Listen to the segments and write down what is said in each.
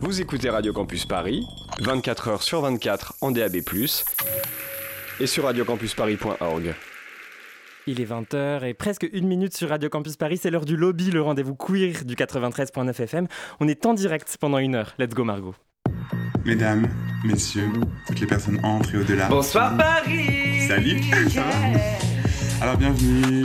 Vous écoutez Radio Campus Paris, 24 h sur 24 en DAB+, et sur radiocampusparis.org. Il est 20h et presque une minute sur Radio Campus Paris. C'est l'heure du lobby, le rendez-vous queer du 93.9 FM. On est en direct pendant une heure. Let's go, Margot. Mesdames, messieurs, toutes les personnes entrent et au-delà. Bonsoir Paris Salut Alors bienvenue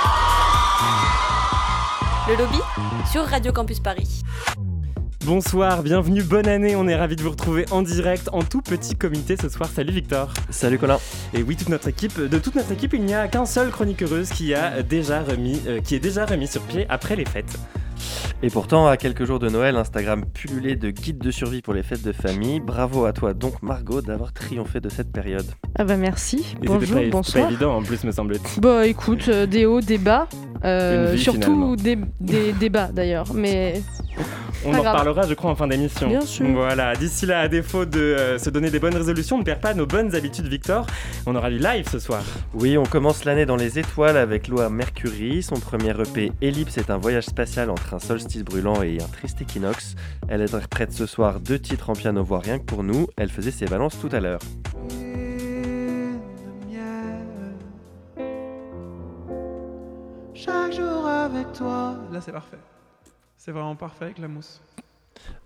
Le lobby sur Radio Campus Paris. Bonsoir, bienvenue, bonne année. On est ravis de vous retrouver en direct, en tout petit comité ce soir. Salut Victor. Salut Colin. Et oui, toute notre équipe, de toute notre équipe, il n'y a qu'un seul chronique heureuse qui a déjà remis, euh, qui est déjà remis sur pied après les fêtes. Et pourtant, à quelques jours de Noël, Instagram pullulait de guides de survie pour les fêtes de famille. Bravo à toi donc Margot d'avoir triomphé de cette période. Ah bah merci. Et Bonjour, pas, bonsoir. pas évident en plus, me semble-t-il. Bah écoute, euh, des hauts, des bas. euh, vie, surtout des, des, des bas d'ailleurs. Mais On Pas en grave. reparlera, je crois, en fin d'émission. Bien sûr. Voilà, d'ici là, à défaut de euh, se donner des bonnes résolutions, on ne perd pas nos bonnes habitudes, Victor. On aura du live ce soir. Oui, on commence l'année dans les étoiles avec Loa Mercury. Son premier EP Ellipse est un voyage spatial entre un solstice brûlant et un triste équinoxe. Elle interprète ce soir deux titres en piano voix rien que pour nous. Elle faisait ses balances tout à l'heure. Chaque jour avec toi. Là, c'est parfait. C'est vraiment parfait avec la mousse.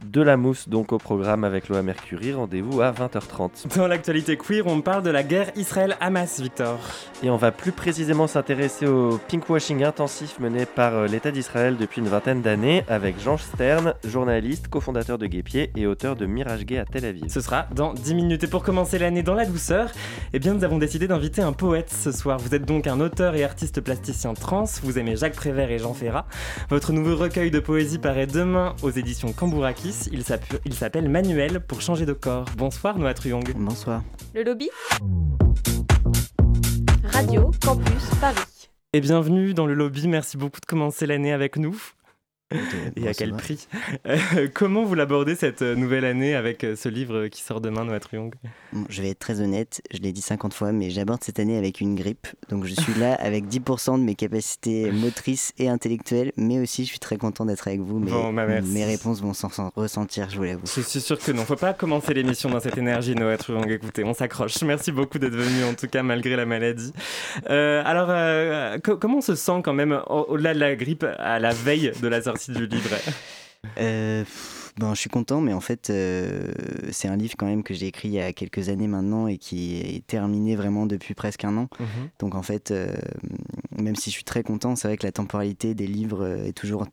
De la mousse donc au programme avec Loa Mercury. Rendez-vous à 20h30. Dans l'actualité queer, on parle de la guerre Israël-Hamas, Victor. Et on va plus précisémement s'intéresser au pinkwashing intensif mené par euh, l'État d'Israël depuis une vingtaine d'années avec Jean Stern, journaliste, cofondateur de Guépier et auteur de Mirage Gay à Tel Aviv. Ce sera dans 10 minutes. Et pour commencer l'année dans la douceur, eh bien, nous avons décidé d'inviter un poète ce soir. Vous êtes donc un auteur et artiste plasticien trans. Vous aimez Jacques Prévert et Jean Ferrat. Votre nouveau recueil de poésie paraît demain aux éditions Cambourakis. Il s'appe- il s'appelle Manuel pour changer de corps. Bonsoir, Noah Truyong. Bonsoir. Le lobby Radio Campus Paris. Et bienvenue dans le lobby. Merci beaucoup de commencer l'année avec nous. Et à quel prix Euh, Comment vous l'abordez cette euh, nouvelle année avec euh, ce livre qui sort demain, Noah Truyong Bon, je vais être très honnête, je l'ai dit 50 fois, mais j'aborde cette année avec une grippe. Donc je suis là avec 10% de mes capacités motrices et intellectuelles, mais aussi je suis très content d'être avec vous. Mais Bon, bah, mes réponses vont s'en s'en ressentir, je vous l'avoue. Je suis sûr que non. Faut pas commencer l'émission dans cette énergie, Noah Truyong. Écoutez, on s'accroche. Merci beaucoup d'être venu, en tout cas, malgré la maladie. Euh, alors, euh, co- comment on se sent quand même, au- au-delà de la grippe, à la veille de la sortie du livre Euh, pff, bon, je suis content, mais en fait, euh, c'est un livre quand même que j'ai écrit il y a quelques années maintenant et qui est terminé vraiment depuis presque un an. Mhm. Donc en fait, euh, même si je suis très content, c'est vrai que la temporalité des livres euh, est toujours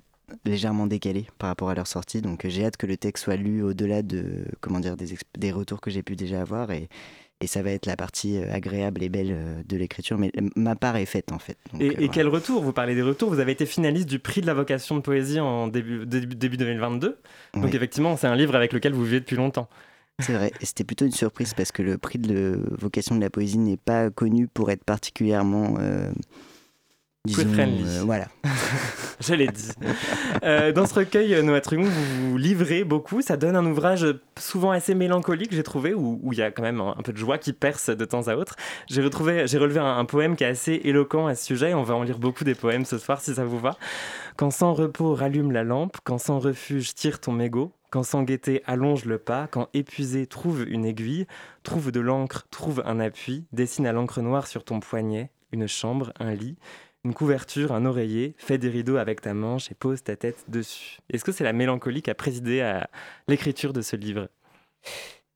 légèrement décalée par rapport à leur sortie. Donc j'ai hâte que le texte soit lu au-delà de comment dire des, des retours que j'ai pu déjà avoir et, et ça va être la partie euh, agréable et belle euh, de l'écriture. Mais ma part est faite en fait. Donc, Et, euh, et voilà. quel retour? Vous parlez des retours. Vous avez été finaliste du prix de la vocation de poésie en début, début, début 2022. Donc Oui. effectivement, c'est un livre avec lequel vous vivez depuis longtemps. C'est vrai, c'était plutôt une surprise parce que le prix de le- vocation de la poésie n'est pas connu pour être particulièrement. Euh, disons, friendly. euh, voilà. Je l'ai dit. Euh, dans ce recueil, euh, Noah vous vous livrez beaucoup. Ça donne un ouvrage souvent assez mélancolique, j'ai trouvé, où il y a quand même un, un peu de joie qui perce de temps à autre. J'ai retrouvé, j'ai relevé un, un poème qui est assez éloquent à ce sujet. On va en lire beaucoup des poèmes ce soir, si ça vous va. Quand sans repos rallume la lampe, quand sans refuge tire ton mégot, quand sans gaieté allonge le pas, quand épuisé trouve une aiguille, trouve de l'encre, trouve un appui, dessine à l'encre noire sur ton poignet une chambre, un lit, une couverture, un oreiller, fais des rideaux avec ta manche et pose ta tête dessus. Est-ce que c'est la mélancolie qui a présidé à l'écriture de ce livre?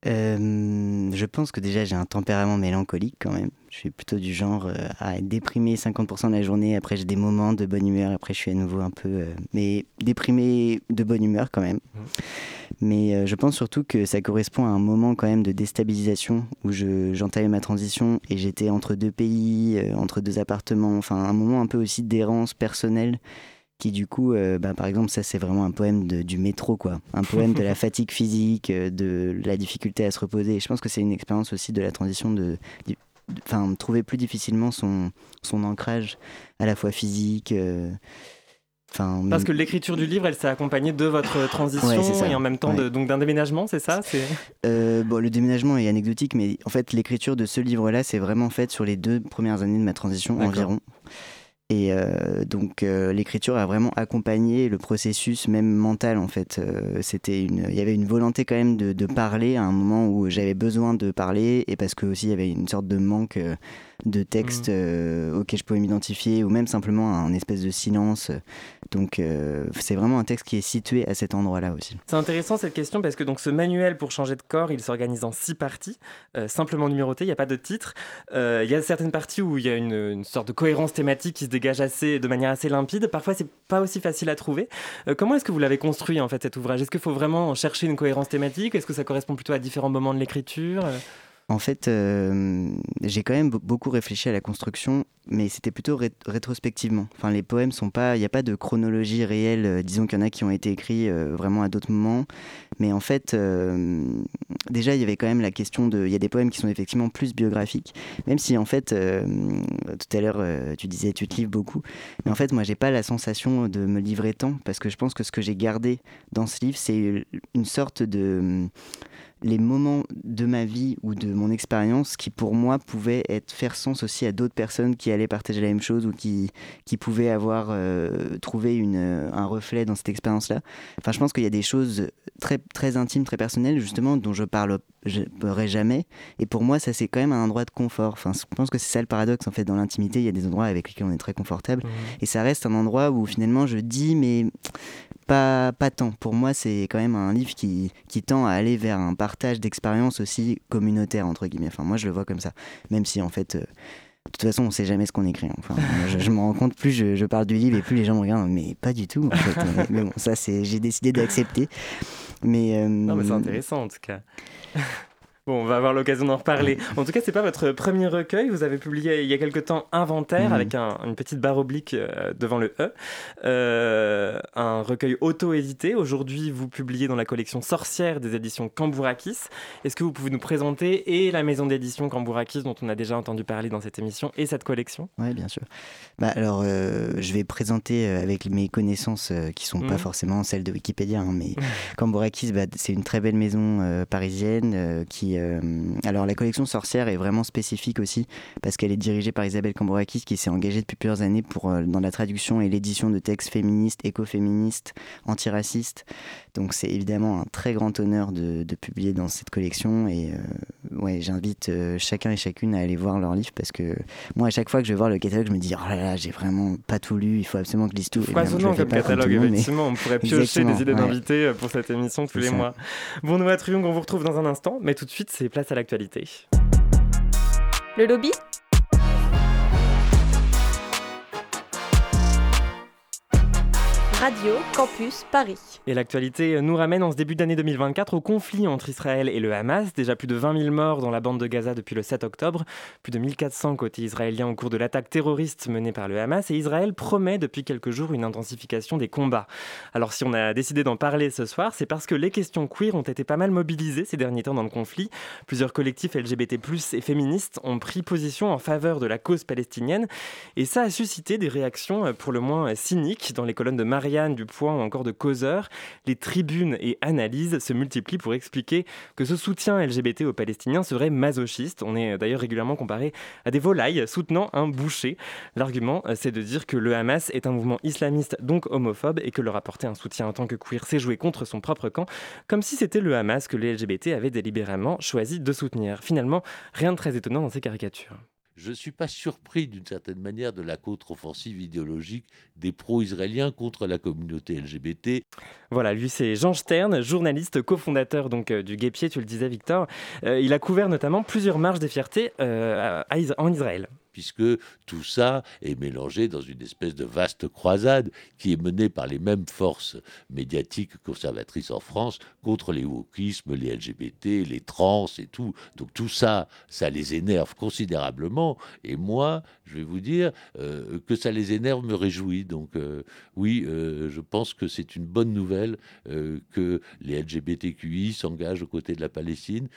Euh, je pense que déjà j'ai un tempérament mélancolique quand même. Je suis plutôt du genre euh, à être déprimé 50% de la journée. Après j'ai des moments de bonne humeur. Après je suis à nouveau un peu, euh, mais déprimé de bonne humeur quand même. Mais euh, je pense surtout que ça correspond à un moment quand même de déstabilisation où je, j'entamais ma transition et j'étais entre deux pays, entre deux appartements. Enfin un moment un peu aussi d'errance personnelle qui du coup, euh, bah, par exemple, ça c'est vraiment un poème de- du métro, quoi. Un poème de la fatigue physique, euh, de la difficulté à se reposer. Je pense que c'est une expérience aussi de la transition de, enfin, trouver plus difficilement son, son ancrage à la fois physique. euh, Enfin, Parce que l'écriture du livre, elle s'est accompagnée de votre transition Ouais, et en même temps de- Ouais. donc d'un déménagement, c'est ça. Euh, bon, le déménagement est anecdotique, mais en fait, l'écriture de ce livre-là, c'est vraiment fait sur les deux premières années de ma transition environ. Et euh, donc, euh, l'écriture a vraiment accompagné le processus, même mental, en fait. Euh, c'était une, il y avait une volonté quand même de, de parler à un moment où j'avais besoin de parler, et parce que aussi il y avait une sorte de manque de texte euh, auquel je pouvais m'identifier, ou même simplement un espèce de silence. Donc, c'est vraiment un texte qui est situé à cet endroit-là aussi. C'est intéressant cette question parce que donc ce manuel pour changer de corps, il s'organise en six parties, simplement numérotées, il n'y a pas de titre. Il y a certaines parties où il y a une, une sorte de cohérence thématique qui se dégage assez, de manière assez limpide. Parfois, c'est pas aussi facile à trouver. Euh, comment est-ce que vous l'avez construit en fait cet ouvrage? Est-ce qu'il faut vraiment chercher une cohérence thématique? Est-ce que ça correspond plutôt à différents moments de l'écriture? En fait, euh, j'ai quand même be- beaucoup réfléchi à la construction, mais c'était plutôt ré- rétrospectivement. Enfin, les poèmes sont pas, il n'y a pas de chronologie réelle. euh, disons qu'il y en a qui ont été écrits euh, vraiment à d'autres moments, mais en fait, déjà il y avait quand même la question de, il y a des poèmes qui sont effectivement plus biographiques, même si en fait, tout à l'heure tu disais tu te livres beaucoup, mais en fait moi j'ai pas la sensation de me livrer tant parce que je pense que ce que j'ai gardé dans ce livre c'est une sorte de les moments de ma vie ou de mon expérience qui pour moi pouvaient être faire sens aussi à d'autres personnes qui allaient partager la même chose ou qui, qui pouvaient avoir euh, trouvé une, euh, un reflet dans cette expérience-là. Enfin, je pense qu'il y a des choses très, très intimes, très personnelles, justement, dont je parle je parlerai jamais. Et pour moi, ça, c'est quand même un endroit de confort. Enfin, je pense que c'est ça le paradoxe, en fait. Dans l'intimité, il y a des endroits avec lesquels on est très confortable. Et ça reste un endroit où finalement je dis, mais pas, pas tant. Pour moi, c'est quand même un livre qui, qui tend à aller vers un partage d'expériences aussi communautaire, entre guillemets. Enfin, moi, je le vois comme ça. Même si, en fait, euh, de toute façon, on sait jamais ce qu'on écrit. Enfin, je, je me rends compte, plus je, parle du livre et plus les gens me regardent, mais pas du tout, en fait. mais, bon, ça, c'est, j'ai décidé d'accepter. Mais, euh, Non, mais c'est intéressant en tout cas. Bon, on va avoir l'occasion d'en reparler. En tout cas, c'est pas votre premier recueil. Vous avez publié il y a quelque temps Inventaire Mhm. avec un- une petite barre oblique euh, devant le E. Euh, un recueil auto-édité. Aujourd'hui, vous publiez dans la collection Sorcière des éditions Cambourakis. Est-ce que vous pouvez nous présenter et la maison d'édition Cambourakis dont on a déjà entendu parler dans cette émission et cette collection? Oui, bien sûr. Bah, alors, euh, je vais présenter avec mes connaissances euh, qui sont pas Mhm. forcément celles de Wikipédia, hein, mais Cambourakis, bah, c'est une très belle maison parisienne euh, qui. euh, alors, la collection Sorcière est vraiment spécifique aussi parce qu'elle est dirigée par Isabelle Cambourakis qui s'est engagée depuis plusieurs années pour, euh, dans la traduction et l'édition de textes féministes, écoféministes, antiracistes. Donc, c'est évidemment un très grand honneur de, de publier dans cette collection et euh, ouais, j'invite chacun et chacune à aller voir leur livre parce que moi, à chaque fois que je vais voir le catalogue, je me dis oh là là, j'ai vraiment pas tout lu, il faut absolument que je lise tout. Foisonnant comme catalogue, mais- effectivement. On pourrait piocher Exactement, des idées ouais. d'invités pour cette émission tous les ça. mois. Bon, Noah Triung, on vous retrouve dans un instant, mais tout de suite, c'est place à l'actualité. Le lobby? Radio Campus Paris. Et l'actualité nous ramène en ce début d'année 2024 au conflit entre Israël et le Hamas. Déjà plus de 20 000 morts dans la bande de Gaza depuis le 7 octobre, plus de 1400 côté israélien au cours de l'attaque terroriste menée par le Hamas. Et Israël promet depuis quelques jours une intensification des combats. Alors si on a décidé d'en parler ce soir, c'est parce que les questions queer ont été pas mal mobilisées ces derniers temps dans le conflit. Plusieurs collectifs LGBT+ et féministes ont pris position en faveur de la cause palestinienne. Et ça a suscité des réactions euh, pour le moins cyniques dans les colonnes de Du Point ou encore de Causeur. Les tribunes et analyses se multiplient pour expliquer que ce soutien LGBT aux Palestiniens serait masochiste. On est d'ailleurs régulièrement comparé à des volailles soutenant un boucher. L'argument, euh, c'est de dire que le Hamas est un mouvement islamiste, donc homophobe, et que leur apporter un soutien en tant que queer, c'est jouer contre son propre camp, comme si c'était le Hamas que les LGBT avaient délibérément choisi de soutenir. Finalement, rien de très étonnant dans ces caricatures. Je ne suis pas surpris d'une certaine manière de la contre-offensive idéologique des pro-israéliens contre la communauté LGBT. Voilà, lui c'est Jean Stern, journaliste, cofondateur donc euh, du Guépier, tu le disais Victor. Euh, il a couvert notamment plusieurs marches des fiertés euh, en Israël. Puisque tout ça est mélangé dans une espèce de vaste croisade qui est menée par les mêmes forces médiatiques conservatrices en France contre les wokismes, les LGBT, les trans et tout. Donc tout ça, ça les énerve considérablement. Et moi, je vais vous dire euh, que ça les énerve me réjouit. Donc euh, oui, euh, je pense que c'est une bonne nouvelle que les LGBTQI s'engagent aux côtés de la Palestine.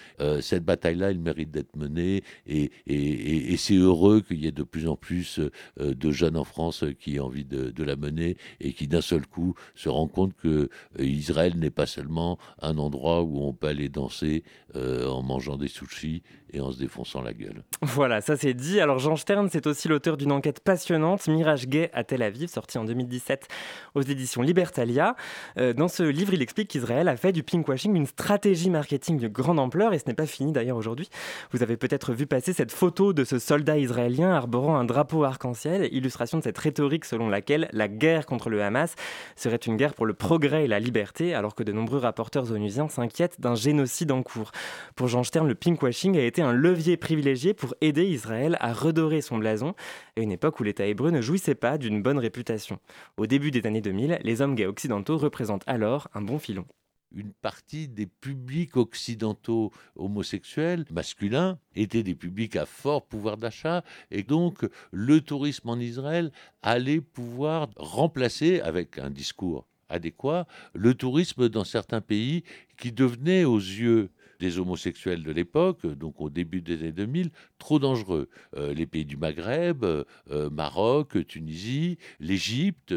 cette bataille-là, il mérite d'être menée et, et, c'est heureux qu'il y ait de plus en plus de jeunes en France qui aient envie de, de la mener et qui d'un seul coup se rendent compte que Israël n'est pas seulement un endroit où on peut aller danser en mangeant des sushis et en se défonçant la gueule. Voilà, ça c'est dit. Alors Jean Stern, c'est aussi l'auteur d'une enquête passionnante, Mirage gay à Tel Aviv, sortie en 2017 aux éditions Libertalia. Euh, dans ce livre, il explique qu'Israël a fait du pinkwashing une stratégie marketing de grande ampleur, et ce n'est pas fini d'ailleurs aujourd'hui. Vous avez peut-être vu passer cette photo de ce soldat israélien arborant un drapeau arc-en-ciel, illustration de cette rhétorique selon laquelle la guerre contre le Hamas serait une guerre pour le progrès et la liberté, alors que de nombreux rapporteurs onusiens s'inquiètent d'un génocide en cours. Pour Jean Stern, le pinkwashing a été un levier privilégié pour aider Israël à redorer son blason à une époque où l'État hébreu ne jouissait pas d'une bonne réputation. Au début des années 2000, les hommes gays occidentaux représentent alors un bon filon une partie des publics occidentaux homosexuels masculins étaient des publics à fort pouvoir d'achat et donc le tourisme en Israël allait pouvoir remplacer avec un discours adéquat le tourisme dans certains pays qui devenait aux yeux des homosexuels de l'époque, donc au début des années 2000, trop dangereux. Euh, les pays du Maghreb, euh, Maroc, Tunisie, l'Égypte,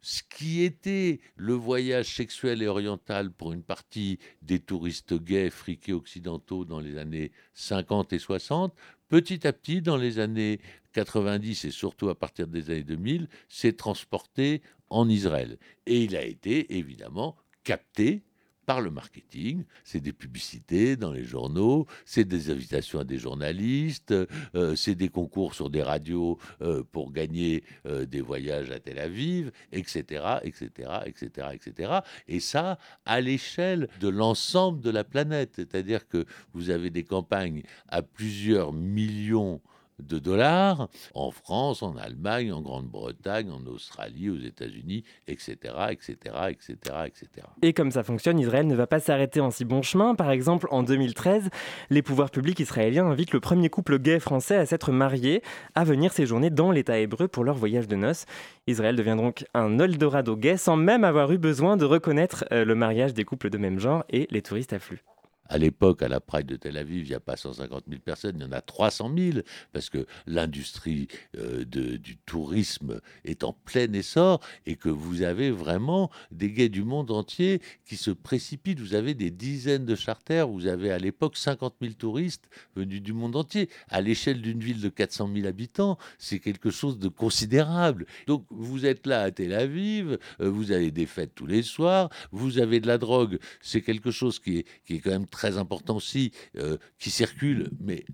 ce qui était le voyage sexuel et oriental pour une partie des touristes gays, friqués occidentaux dans les années 50 et 60, petit à petit, dans les années 90 et surtout à partir des années 2000, s'est transporté en Israël. Et il a été évidemment capté par le marketing. C'est des publicités dans les journaux, c'est des invitations à des journalistes, euh, c'est des concours sur des radios euh, pour gagner euh, des voyages à Tel Aviv, etc., etc., etc., etc. Et ça, à l'échelle de l'ensemble de la planète. C'est-à-dire que vous avez des campagnes à plusieurs millions de dollars en France, en Allemagne, en Grande-Bretagne, en Australie, aux États-Unis, etc., etc., etc., etc. Et comme ça fonctionne, Israël ne va pas s'arrêter en si bon chemin. Par exemple, en 2013, les pouvoirs publics israéliens invitent le premier couple gay français à s'être marié, à venir séjourner dans l'État hébreu pour leur voyage de noces. Israël devient donc un Eldorado gay sans même avoir eu besoin de reconnaître euh, le mariage des couples de même genre et les touristes affluent. À l'époque, à la Pride de Tel Aviv, il n'y a pas 150 000 personnes, il y en a 300 000, parce que l'industrie euh, du tourisme est en plein essor et que vous avez vraiment des gays du monde entier qui se précipitent. Vous avez des dizaines de charters, vous avez à l'époque 50 000 touristes venus du monde entier. À l'échelle d'une ville de 400 000 habitants, c'est quelque chose de considérable. Donc vous êtes là à Tel Aviv, euh, vous avez des fêtes tous les soirs, vous avez de la drogue, c'est quelque chose qui est, qui est quand même très important aussi, euh, qui circule, mais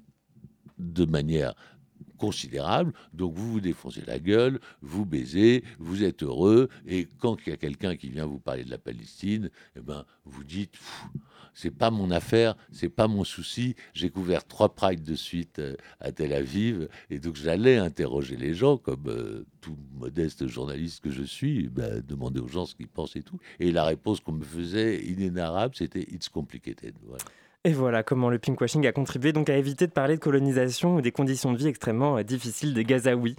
de manière considérable. Donc vous vous défoncez la gueule, vous baisez, vous êtes heureux, et quand il y a quelqu'un qui vient vous parler de la Palestine, eh ben vous dites c'est pas mon affaire, c'est pas mon souci. J'ai couvert trois prides de suite euh, à Tel Aviv, et donc j'allais interroger les gens comme euh, tout modeste journaliste que je suis, ben, demander aux gens ce qu'ils pensent et tout. Et la réponse qu'on me faisait inénarrable, c'était it's complicated. Et voilà comment le pinkwashing a contribué donc à éviter de parler de colonisation ou des conditions de vie extrêmement euh, difficiles des Gazaouis.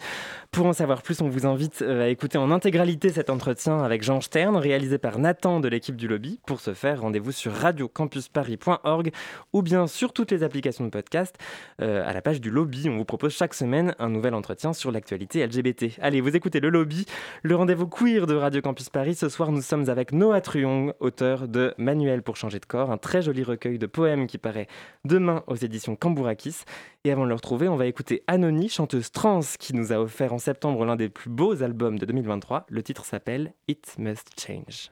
Pour en savoir plus, on vous invite euh, à écouter en intégralité cet entretien avec Jean Stern, réalisé par Nathan de l'équipe du lobby. Pour ce faire, rendez-vous sur radiocampusparis.org ou bien sur toutes les applications de podcast. Euh, à la page du lobby, on vous propose chaque semaine un nouvel entretien sur l'actualité LGBT. Allez, vous écoutez le lobby, le rendez-vous queer de Radio Campus Paris. Ce soir, nous sommes avec Noah Truong, auteur de Manuel pour changer de corps, un très joli recueil de poèmes qui paraît demain aux éditions Cambourakis. Et avant de le retrouver, on va écouter Anony, chanteuse trans qui nous a offert en septembre l'un des plus beaux albums de 2023. Le titre s'appelle It Must Change.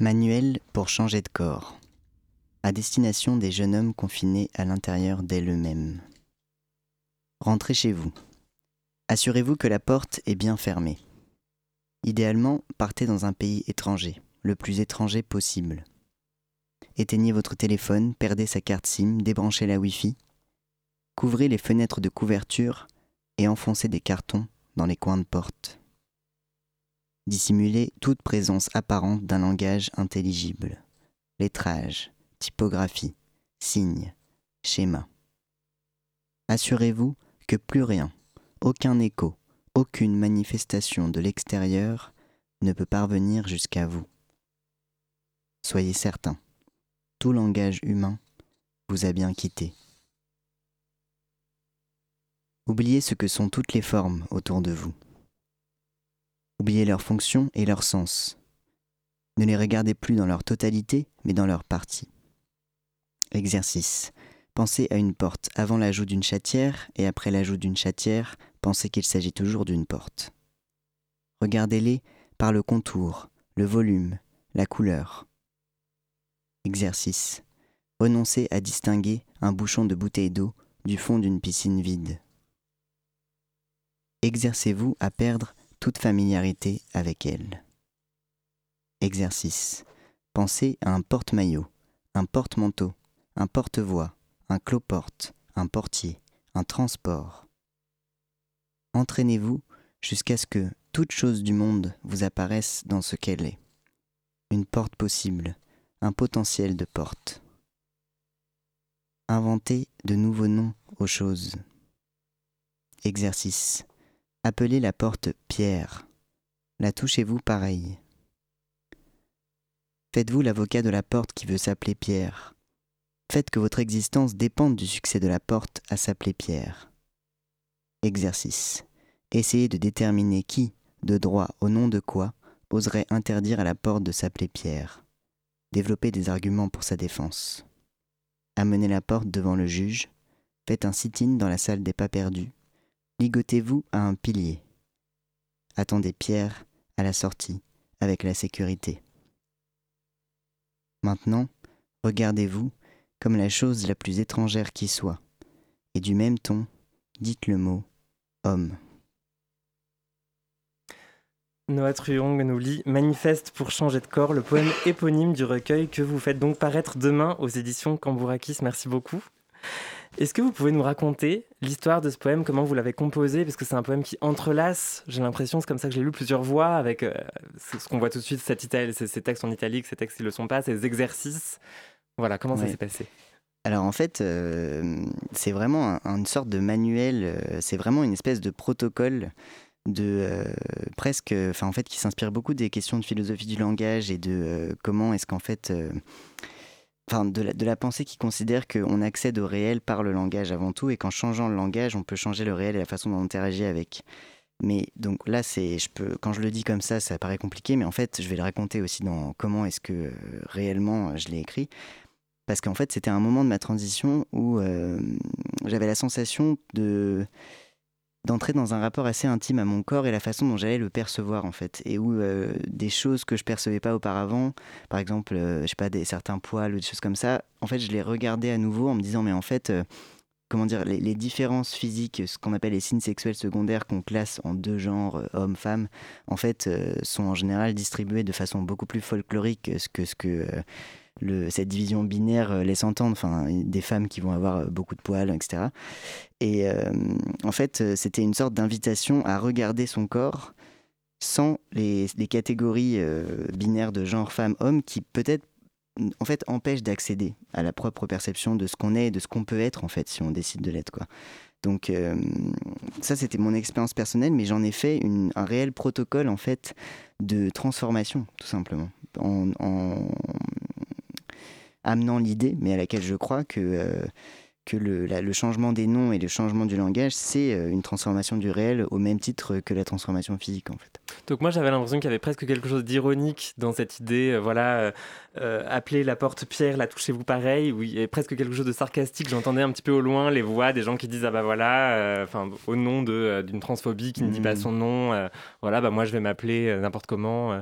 Manuel pour changer de corps. À destination des jeunes hommes confinés à l'intérieur d'eux-mêmes. Rentrez chez vous. Assurez-vous que la porte est bien fermée. Idéalement, partez dans un pays étranger, le plus étranger possible. Éteignez votre téléphone, perdez sa carte SIM, débranchez la Wi-Fi. Couvrez les fenêtres de couverture et enfoncez des cartons dans les coins de porte. Dissimulez toute présence apparente d'un langage intelligible. Lettrage, typographie, signes, schéma. Assurez-vous que plus rien, aucun écho, aucune manifestation de l'extérieur ne peut parvenir jusqu'à vous. Soyez certain, tout langage humain vous a bien quitté. Oubliez ce que sont toutes les formes autour de vous. Oubliez leur fonction et leur sens. Ne les regardez plus dans leur totalité, mais dans leur partie. Exercice. Pensez à une porte avant l'ajout d'une chatière et après l'ajout d'une chatière, pensez qu'il s'agit toujours d'une porte. Regardez-les par le contour, le volume, la couleur. Exercice. Renoncez à distinguer un bouchon de bouteille d'eau du fond d'une piscine vide. Exercez-vous à perdre toute familiarité avec elle. Exercice. Pensez à un porte-maillot, un porte-manteau, un porte-voix, un cloporte, un portier, un transport. Entraînez-vous jusqu'à ce que toute chose du monde vous apparaisse dans ce qu'elle est. Une porte possible, un potentiel de porte. Inventez de nouveaux noms aux choses. Exercice. Appelez la porte Pierre. La touchez-vous pareil. Faites-vous l'avocat de la porte qui veut s'appeler Pierre. Faites que votre existence dépende du succès de la porte à s'appeler Pierre. Exercice. Essayez de déterminer qui, de droit au nom de quoi, oserait interdire à la porte de s'appeler Pierre. Développez des arguments pour sa défense. Amenez la porte devant le juge. Faites un sit-in dans la salle des pas perdus. Ligotez-vous à un pilier. Attendez Pierre à la sortie avec la sécurité. Maintenant, regardez-vous comme la chose la plus étrangère qui soit, et du même ton, dites le mot homme. Noah Truong nous lit Manifeste pour changer de corps, le poème éponyme du recueil que vous faites donc paraître demain aux éditions Cambourakis. Merci beaucoup. Est-ce que vous pouvez nous raconter l'histoire de ce poème, comment vous l'avez composé? Parce que c'est un poème qui entrelace, j'ai l'impression, c'est comme ça que j'ai lu plusieurs voix, avec euh, ce qu'on voit tout de suite, cette Italie, ces, ces, textes en italique, ces textes qui ne le sont pas, ces exercices. Voilà, comment ouais. ça s'est passé? Alors en fait, euh, c'est vraiment un, une sorte de manuel, euh, c'est vraiment une espèce de protocole de euh, presque, enfin en fait, qui s'inspire beaucoup des questions de philosophie du langage et de comment est-ce qu'en fait, enfin de la, pensée qui considère qu'on accède au réel par le langage avant tout et qu'en changeant le langage, on peut changer le réel et la façon dont on interagit avec. Mais donc là, c'est, je peux, quand je le dis comme ça, ça paraît compliqué, mais en fait, je vais le raconter aussi dans comment est-ce que réellement je l'ai écrit parce qu'en fait c'était un moment de ma transition où euh, j'avais la sensation de d'entrer dans un rapport assez intime à mon corps et la façon dont j'allais le percevoir en fait. Et où euh, des choses que je percevais pas auparavant par exemple euh, je sais pas certains poils ou des choses comme ça en fait je les regardais à nouveau en me disant mais en fait comment dire les, différences physiques ce qu'on appelle les signes sexuels secondaires qu'on classe en deux genres homme femme en fait sont en général distribués de façon beaucoup plus folklorique que ce que cette division binaire euh, laisse entendre, enfin, des femmes qui vont avoir euh, beaucoup de poils, etc. Et euh, en fait, c'était une sorte d'invitation à regarder son corps sans les, catégories binaires de genre femme-homme qui peut-être en fait empêchent d'accéder à la propre perception de ce qu'on est et de ce qu'on peut être en fait si on décide de l'être quoi. Donc ça c'était mon expérience personnelle mais j'en ai fait une, un réel protocole en fait de transformation tout simplement en, en amenant l'idée, mais à laquelle je crois que, euh, que le, le changement des noms et le changement du langage, c'est euh, une transformation du réel au même titre que la transformation physique en fait. Donc moi j'avais l'impression qu'il y avait presque quelque chose d'ironique dans cette idée, euh, voilà, euh, euh, appeler la porte pierre, la touchez-vous pareil, où il y avait presque quelque chose de sarcastique. J'entendais un petit peu au loin les voix des gens qui disent ah bah voilà, euh, enfin au nom de, euh, d'une transphobie qui ne dit pas Mm. son nom, voilà bah moi je vais m'appeler n'importe comment.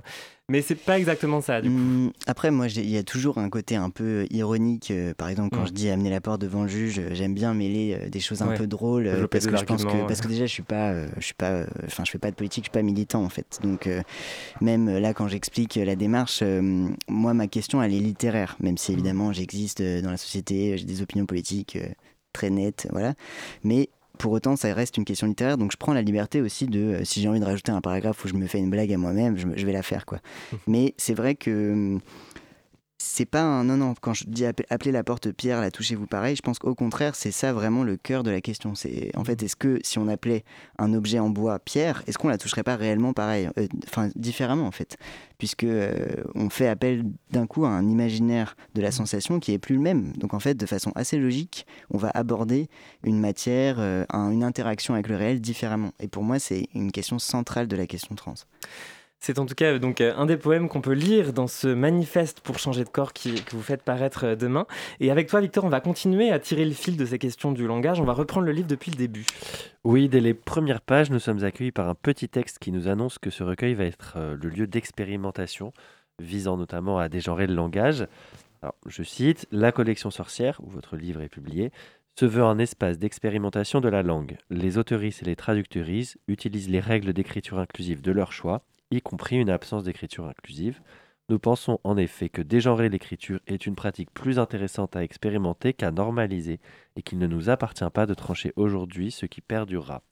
Mais c'est pas exactement ça du coup. Hum, Après, moi, il y a toujours un côté un peu ironique. euh, par exemple, quand Mm. je dis amener la porte devant le juge, euh, j'aime bien mêler euh, des choses un Ouais. peu drôles. parce que je pense que parce que déjà, je suis pas, je suis pas, enfin, je fais pas de politique, je suis pas militant en fait. Donc, euh, même euh, là, quand j'explique euh, la démarche, moi, ma question, elle est littéraire, même Mm. si évidemment, j'existe dans la société, j'ai des opinions politiques très nettes, voilà. Mais pour autant, ça reste une question littéraire, donc je prends la liberté aussi de, si j'ai envie de rajouter un paragraphe où je me fais une blague à moi-même, je, vais la faire, quoi. Mais c'est vrai que hum, c'est pas un. Non, non, quand je dis appe- appeler la porte pierre, la touchez-vous pareil, je pense qu'au contraire, c'est ça vraiment le cœur de la question. C'est en fait, est-ce que si on appelait un objet en bois pierre, est-ce qu'on la toucherait pas réellement pareil Euh, Enfin, différemment en fait, puisque euh, on fait appel d'un coup à un imaginaire de la sensation qui est plus le même. Donc en fait, de façon assez logique, on va aborder une matière, euh, un- une interaction avec le réel différemment. Et pour moi, c'est une question centrale de la question trans. C'est en tout cas donc euh, un des poèmes qu'on peut lire dans ce manifeste pour changer de corps qui- que vous faites paraître euh, demain. Et avec toi, Victor, on va continuer à tirer le fil de ces questions du langage. On va reprendre le livre depuis le début. Oui, dès les premières pages, nous sommes accueillis par un petit texte qui nous annonce que ce recueil va être euh, le lieu d'expérimentation, visant notamment à dégenrer le langage. Je cite La collection sorcière, où votre livre est publié, se veut un espace d'expérimentation de la langue. Les auteuristes et les traductrices utilisent les règles d'écriture inclusive de leur choix, y compris une absence d'écriture inclusive. Nous pensons en effet que dégenrer l'écriture est une pratique plus intéressante à expérimenter qu'à normaliser et qu'il ne nous appartient pas de trancher aujourd'hui ce qui perdurera.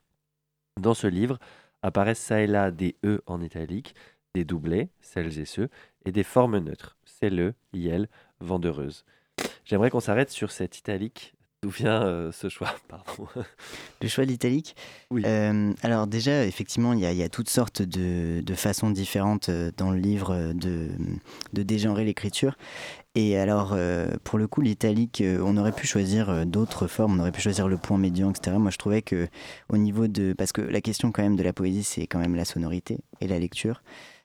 Dans ce livre apparaissent ça et là des E en italique, des doublets, celles et ceux, et des formes neutres, c'est le, iel, vendeuse. J'aimerais qu'on s'arrête sur cette italique. D'où vient euh, ce choix Pardon. Le choix de l'italique Oui. Euh, alors déjà, effectivement, il y, a- il y a toutes sortes de, de façons différentes euh, dans le livre de, de dégenrer l'écriture. Et alors, euh, pour le coup, l'italique, on aurait pu choisir d'autres formes, on aurait pu choisir le point médian, etc. Moi, je trouvais que au niveau de... Parce que la question quand même de la poésie, c'est quand même la sonorité et la lecture.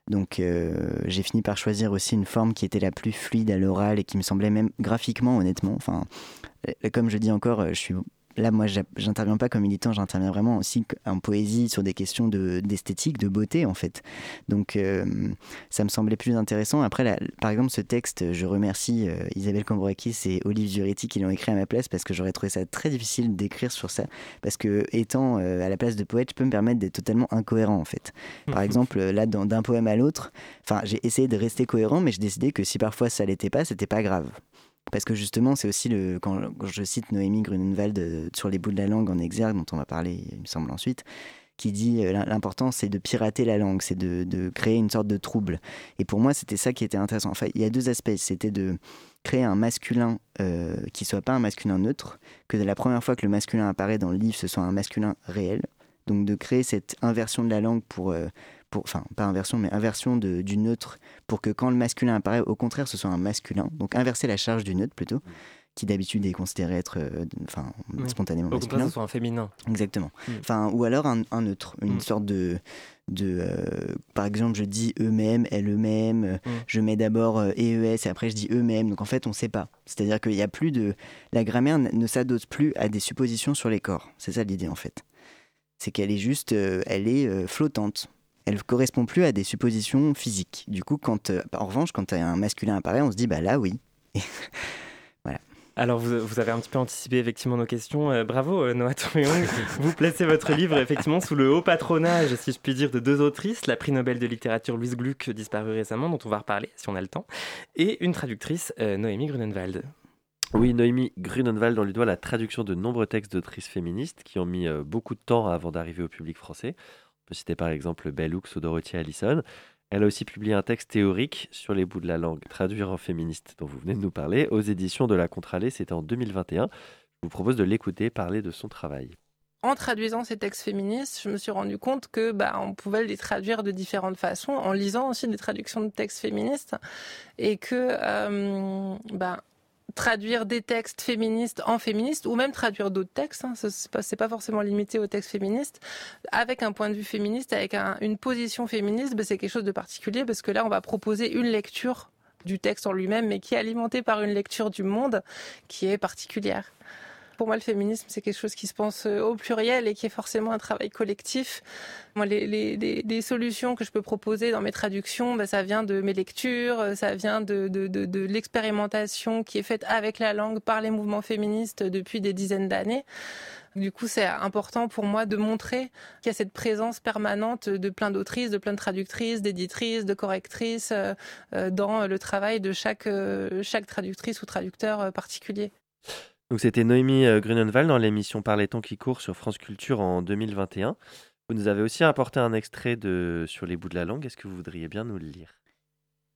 Donc euh, j'ai fini par choisir aussi une forme qui était la plus fluide à l'oral et qui me semblait même graphiquement, honnêtement. Enfin, euh, comme je dis encore, euh, je suis là, moi, j'interviens pas comme militant, j'interviens vraiment aussi en poésie sur des questions de- d'esthétique, de, beauté, en fait. Donc, euh, ça me semblait plus intéressant. Après, là, par exemple, ce texte, je remercie euh, Isabelle Cambourakis et Olive Duretti qui l'ont écrit à ma place parce que j'aurais trouvé ça très difficile d'écrire sur ça. Parce que, étant euh, à la place de poète, je peux me permettre d'être totalement incohérent, en fait. Par exemple, euh, là, d'un poème à l'autre, enfin, j'ai essayé de rester cohérent, mais j'ai décidé que si parfois ça l'était pas, c'était pas grave. Parce que justement, c'est aussi le quand, je cite Noémie Grunenwald euh, sur les bouts de la langue en exergue, dont on va parler, il me semble ensuite, qui dit euh, l'im- l'important c'est de pirater la langue, c'est de, de créer une sorte de trouble. Et pour moi, c'était ça qui était intéressant. Enfin, il y a deux aspects. C'était de créer un masculin euh, qui soit pas un masculin neutre, que la première fois que le masculin apparaît dans le livre, ce soit un masculin réel. Donc de créer cette inversion de la langue pour, euh, pour enfin pas inversion, mais inversion de- du neutre pour que quand le masculin apparaît, au contraire, ce soit un masculin. Donc inverser la charge du neutre plutôt, qui d'habitude est considéré être, euh, enfin Oui. spontanément Au contraire, masculin. ce soit un féminin. Exactement. Mm. Enfin, ou alors un, un neutre, une Mm. sorte de, de euh, par exemple, je dis eux-mêmes, elle-eux-mêmes, euh, Mm. je mets d'abord euh, EES et après je dis eux-mêmes. Donc en fait, on sait pas. C'est-à-dire qu'il y a plus de, la grammaire ne s'adosse plus à des suppositions sur les corps. C'est ça l'idée en fait. C'est qu'elle est juste, euh, elle est euh, flottante. Elle correspond plus à des suppositions physiques. Du coup, quand, euh, en revanche, quand un masculin apparaît, on se dit bah là oui. voilà. Alors, vous, vous avez un petit peu anticipé effectivement nos questions. Euh, bravo, euh, Noah Truong. vous placez votre livre effectivement sous le haut patronage, si je puis dire, de deux autrices, la prix Nobel de littérature Louise Gluck, disparue récemment, dont on va reparler si on a le temps, et une traductrice, euh, Noémie Grunenwald. Oui, Noémie Grunenwald, on lui doit la traduction de nombreux textes d'autrices féministes qui ont mis beaucoup de temps avant d'arriver au public français. Peut citer par exemple Bell Hooks ou Dorothy Allison. Elle a aussi publié un texte théorique sur les bouts de la langue, traduire en féministe, dont vous venez de nous parler, aux éditions de la Contralée, c'était en 2021. Je vous propose de l'écouter parler de son travail. En traduisant ces textes féministes, je me suis rendu compte que bah, on pouvait les traduire de différentes façons, en lisant aussi des traductions de textes féministes, et que euh, bah, traduire des textes féministes en féministes ou même traduire d'autres textes. Hein, c'est pas, forcément limité aux textes féministes. Avec un point de vue féministe, avec un, une position féministe, ben, c'est quelque chose de particulier parce que là, on va proposer une lecture du texte en lui-même, mais qui est alimenté par une lecture du monde qui est particulière. Pour moi, le féminisme, c'est quelque chose qui se pense euh, au pluriel et qui est forcément un travail collectif. Moi, les, solutions que je peux proposer dans mes traductions, ben, ça vient de mes lectures, euh, ça vient de, l'expérimentation qui est faite avec la langue par les mouvements féministes depuis des dizaines d'années. Du coup, c'est important pour moi de montrer qu'il y a cette présence permanente de plein d'autrices, de plein de traductrices, d'éditrices, de correctrices euh, dans le travail de chaque traductrice ou traducteur particulier. Donc c'était Noémie Grunenwald dans l'émission Parlez-on qui court sur France Culture en 2021. Vous nous avez aussi apporté un extrait de Sur les bouts de la langue. Est-ce que vous voudriez bien nous le lire?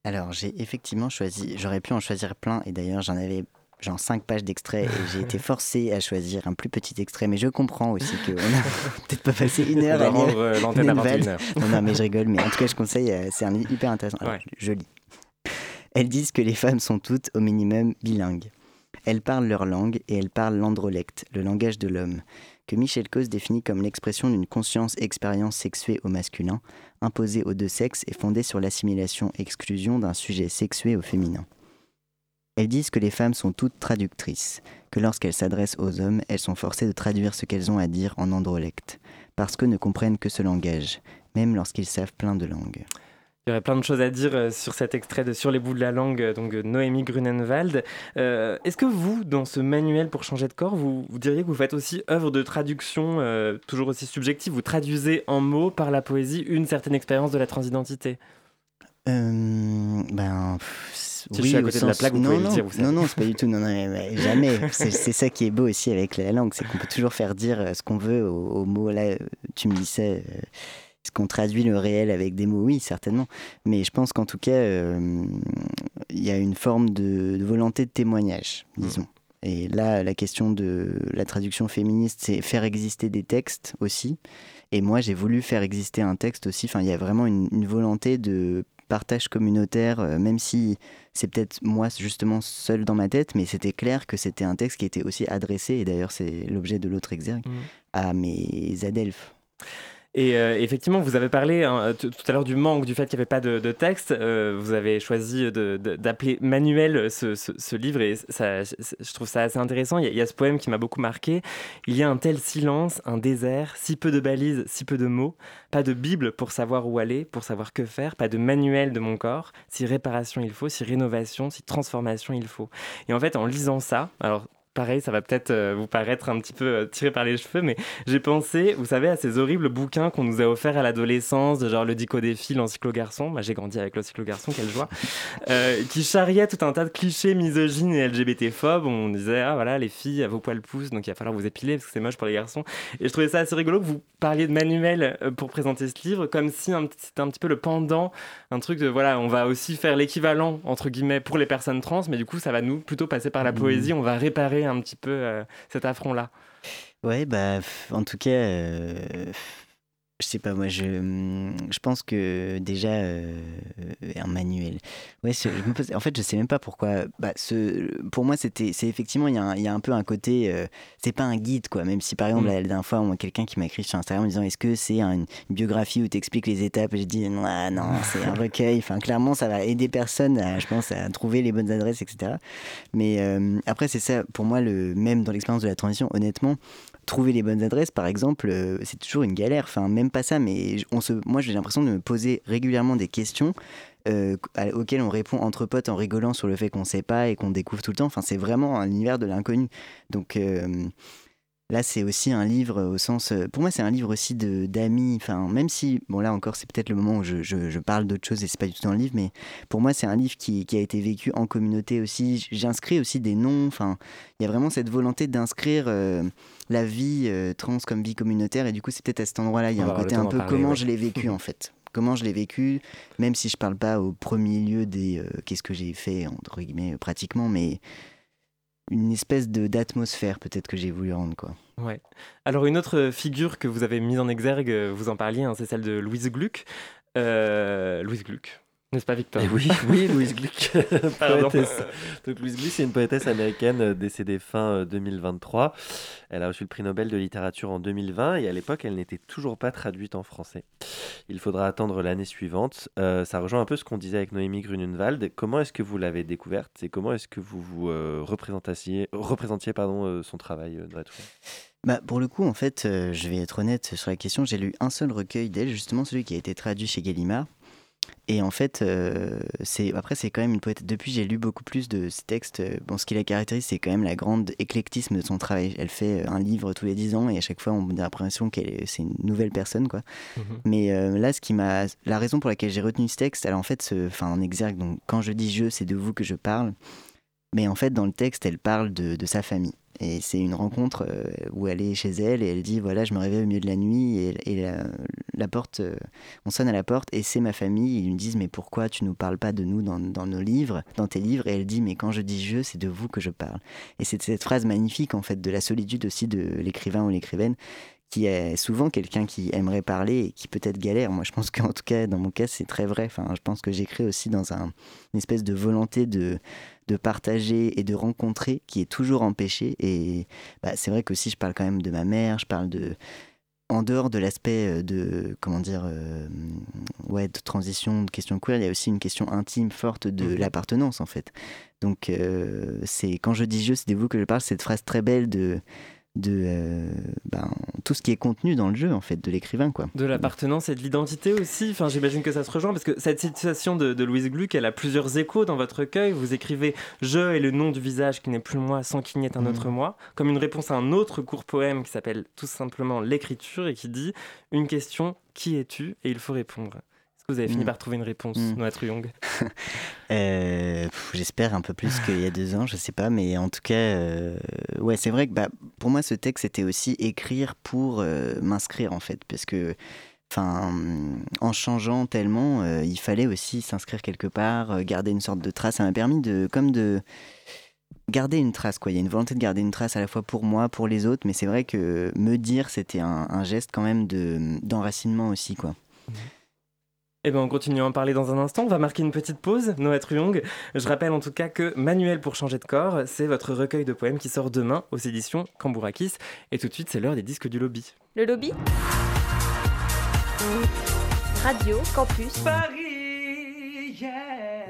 Alors j'ai effectivement choisi, j'aurais pu en choisir plein et d'ailleurs j'en avais genre 5 pages d'extrait et j'ai été forcé à choisir un plus petit extrait mais je comprends aussi qu'on a peut-être pas passé une heure à lire l'antenne à 21 heures. Non, non mais je rigole mais en tout cas je conseille, c'est un livre hyper intéressant. Alors, Ouais. Je lis. Elles disent que les femmes sont toutes au minimum bilingues. Elles parlent leur langue et elles parlent l'androlecte, le langage de l'homme, que Michel Cause définit comme l'expression d'une conscience-expérience sexuée au masculin, imposée aux deux sexes et fondée sur l'assimilation-exclusion d'un sujet sexué au féminin. Elles disent que les femmes sont toutes traductrices, que lorsqu'elles s'adressent aux hommes, elles sont forcées de traduire ce qu'elles ont à dire en androlecte, parce qu'eux ne comprennent que ce langage, même lorsqu'ils savent plein de langues. Il y aurait plein de choses à dire euh, sur cet extrait de Sur les bouts de la langue, euh, donc Noémie Grunenwald. Euh, Est-ce que vous, dans ce manuel pour changer de corps, vous, vous diriez que vous faites aussi œuvre de traduction, euh, toujours aussi subjective, vous traduisez en mots par la poésie une certaine expérience de la transidentité? Euh, ben, pff, Si je oui, suis à côté de la plaque, vous non, pouvez le non, dire, vous. Non, non, c'est pas du tout. Non, non, mais- mais jamais. C'est ça qui est beau aussi avec la langue, c'est qu'on peut toujours faire dire ce qu'on veut aux, aux mots. Là, tu me disais, euh, est-ce qu'on traduit le réel avec des mots Oui, certainement. Mais je pense qu'en tout cas, euh, il y a une forme de, de volonté de témoignage, disons. Et là, la question de la traduction féministe, c'est faire exister des textes aussi. Et moi, j'ai voulu faire exister un texte aussi. Enfin, il y a vraiment une, une volonté de partage communautaire, euh, même si c'est peut-être moi justement seul dans ma tête, mais c'était clair que c'était un texte qui était aussi adressé, et d'ailleurs c'est l'objet de l'autre exergue, Mhm. à mes adelphes. Et euh, effectivement, vous avez parlé hein, t- tout à l'heure du manque, du fait qu'il n'y avait pas de, texte. Euh, vous avez choisi d'appeler manuel ce, ce- livre et ça, je trouve ça assez intéressant. Il y, a, il y a ce poème qui m'a beaucoup marqué. Il y a un tel silence, un désert, si peu de balises, si peu de mots, pas de Bible pour savoir où aller, pour savoir que faire, pas de manuel de mon corps, si réparation il faut, si rénovation, si transformation il faut. Et en fait, en lisant ça, alors pareil, ça va peut-être euh, vous paraître un petit peu euh, tiré par les cheveux, mais j'ai pensé, vous savez, à ces horribles bouquins qu'on nous a offerts à l'adolescence, de genre le Dico des filles, l'encyclo garçon. Moi, j'ai grandi avec l'encyclo garçon, quelle joie. Euh, qui charriait tout un tas de clichés misogynes et LGBT-phobes. On disait, ah voilà, les filles, à vos poils poussent, donc il va falloir vous épiler parce que c'est moche pour les garçons. Et je trouvais ça assez rigolo que vous parliez de manuel pour présenter ce livre, comme si c'était un petit peu le pendant, un truc de, voilà, on va aussi faire l'équivalent, entre guillemets, pour les personnes trans, mais du coup, ça va nous plutôt passer par la Mmh. poésie, on va réparer un petit peu euh, cet affront-là. Ouais, bah, en tout cas, euh, je sais pas, moi, je, hum, je pense que déjà, euh, un manuel. Ouais, je me pose- en fait, je sais même pas pourquoi. Bah, ce, pour moi, c'était, c'est effectivement, il y, a un- il y a un peu un côté, euh, c'est pas un guide, quoi. Même si, par exemple, Mm. la, la dernière fois, on- quelqu'un qui m'a écrit sur Instagram en disant, est-ce que c'est un- une biographie où tu expliques les étapes? Et je dis, non, ah, non, c'est un recueil. Enfin, clairement, ça va aider personne, à, je pense, à trouver les bonnes adresses, etc. Mais euh, après, c'est ça, pour moi, le, même dans l'expérience de la transition, honnêtement, trouver les bonnes adresses, par exemple, euh, c'est toujours une galère. Enfin, même pas ça, mais on se, moi, j'ai l'impression de me poser régulièrement des questions euh, auxquelles on répond entre potes en rigolant sur le fait qu'on sait pas et qu'on découvre tout le temps. Enfin, c'est vraiment un univers de l'inconnu. Donc euh, là, c'est aussi un livre au sens. euh, Pour moi, c'est un livre aussi de d'amis. Enfin, même si, bon, là encore, c'est peut-être le moment où je, je- je parle d'autre chose et c'est pas du tout dans le livre, mais pour moi, c'est un livre qui, qui a été vécu en communauté aussi. J'inscris aussi des noms. Enfin, il y a vraiment cette volonté d'inscrire euh, la vie euh, trans comme vie communautaire. Et du coup, c'est peut-être à cet endroit-là, il y a un côté un peu parler, comment ouais. je l'ai vécu en fait. Comment je l'ai vécu, même si je parle pas au premier lieu des euh, qu'est-ce que j'ai fait entre guillemets pratiquement, mais une espèce d'atmosphère peut-être que j'ai voulu rendre quoi. Ouais. Alors une autre figure que vous avez mise en exergue, euh, vous en parliez, hein, c'est celle de Louise Gluck. Euh, Louise Gluck. N'est-ce pas, Victor Et oui, oui, Louise Gluck, poétesse. Donc Louise Gluck, c'est une poétesse américaine euh, décédée fin euh, 2023. Elle a reçu le prix Nobel de littérature en 2020 et à l'époque, elle n'était toujours pas traduite en français. Il faudra attendre l'année suivante. Euh, ça rejoint un peu ce qu'on disait avec Noémie Grunenwald. Comment est-ce que vous l'avez découverte et comment est-ce que vous vous euh, représentassiez, représentiez pardon, euh, son travail euh, Bah, pour le coup, en fait, euh, je vais être honnête sur la question. J'ai lu un seul recueil d'elle, justement celui qui a été traduit chez Gallimard. Et en fait, euh, c'est après, c'est quand même une poète. Depuis, j'ai lu beaucoup plus de ses textes. Euh, Bon, ce qui la caractérise, c'est quand même la grande éclectisme de son travail. Elle fait euh, un livre tous les dix ans et à chaque fois, on a l'impression qu'elle est- c'est une nouvelle personne, quoi. Mais euh, là, ce qui m'a, la raison pour laquelle j'ai retenu ce texte, elle en fait, se- enfin, en exergue. Donc, quand je dis je, c'est de vous que je parle. Mais en fait, dans le texte, elle parle de, sa famille. Et c'est une rencontre euh, où elle est chez elle et elle dit voilà, je me réveille au milieu de la nuit et, la, porte, euh, on sonne à la porte et c'est ma famille. Ils lui disent mais pourquoi tu nous parles pas de nous dans, dans nos livres, dans tes livres? Et elle dit mais quand je dis je, c'est de vous que je parle. Et c'est cette phrase magnifique en fait de la solitude aussi de l'écrivain ou l'écrivaine qui est souvent quelqu'un qui aimerait parler et qui peut-être galère. Moi, je pense qu'en tout cas, dans mon cas, c'est très vrai. Enfin, je pense que j'écris aussi dans un, une espèce de volonté de, de partager et de rencontrer qui est toujours empêchée. Et bah, c'est vrai que si je parle quand même de ma mère, je parle de en dehors de l'aspect euh, de comment dire euh, ouais de transition de question queer il y a aussi une question intime forte de Mhm. l'appartenance en fait donc euh, c'est quand je dis je c'est de vous que je parle cette phrase très belle de de euh, ben, tout ce qui est contenu dans le jeu en fait de l'écrivain quoi De l'appartenance et de l'identité aussi. Enfin, j'imagine que ça se rejoint parce que cette situation de, de Louise Gluck, elle a plusieurs échos dans votre recueil. Vous écrivez Je et le nom du visage qui n'est plus moi sans qu'il n'y ait un autre moi, comme une réponse à un autre court poème qui s'appelle tout simplement L'écriture et qui dit Une question, qui es-tu? Et il faut répondre. Que vous avez fini Mhm. par trouver une réponse. Noah Truyong Euh, pff, J'espère un peu plus qu'il y a deux ans, je sais pas, mais en tout cas, euh, ouais, c'est vrai que bah, pour moi, ce texte, c'était aussi écrire pour euh, m'inscrire en fait, parce que, enfin, en changeant tellement, il fallait aussi s'inscrire quelque part, garder une sorte de trace. Ça m'a permis de, comme de garder une trace, quoi. Il y a une volonté de garder une trace à la fois pour moi, pour les autres, mais c'est vrai que me dire, c'était un, un geste quand même de d'enracinement aussi, quoi. Eh bien, on continue à en parler dans un instant. On va marquer une petite pause, Noah Truyong. Je rappelle en tout cas que Manuel pour changer de corps, c'est votre recueil de poèmes qui sort demain aux éditions Cambourakis. Et tout de suite, c'est l'heure des disques du lobby. Le lobby Radio Campus Paris, yeah.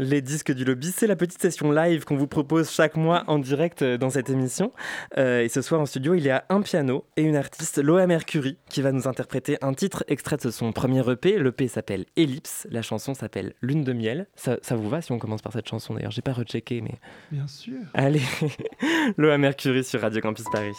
Les disques du lobby, c'est la petite session live qu'on vous propose chaque mois en direct euh, dans cette émission. Euh, et ce soir en studio, il y a un piano et une artiste, Loa Mercury, qui va nous interpréter un titre extrait de son premier EP. L'EP s'appelle Ellipse, la chanson s'appelle Lune de miel. Ça, ça vous va si on commence par cette chanson d'ailleurs? J'ai pas rechecké, mais. Bien sûr. Allez, Loa Mercury sur Radio Campus Paris.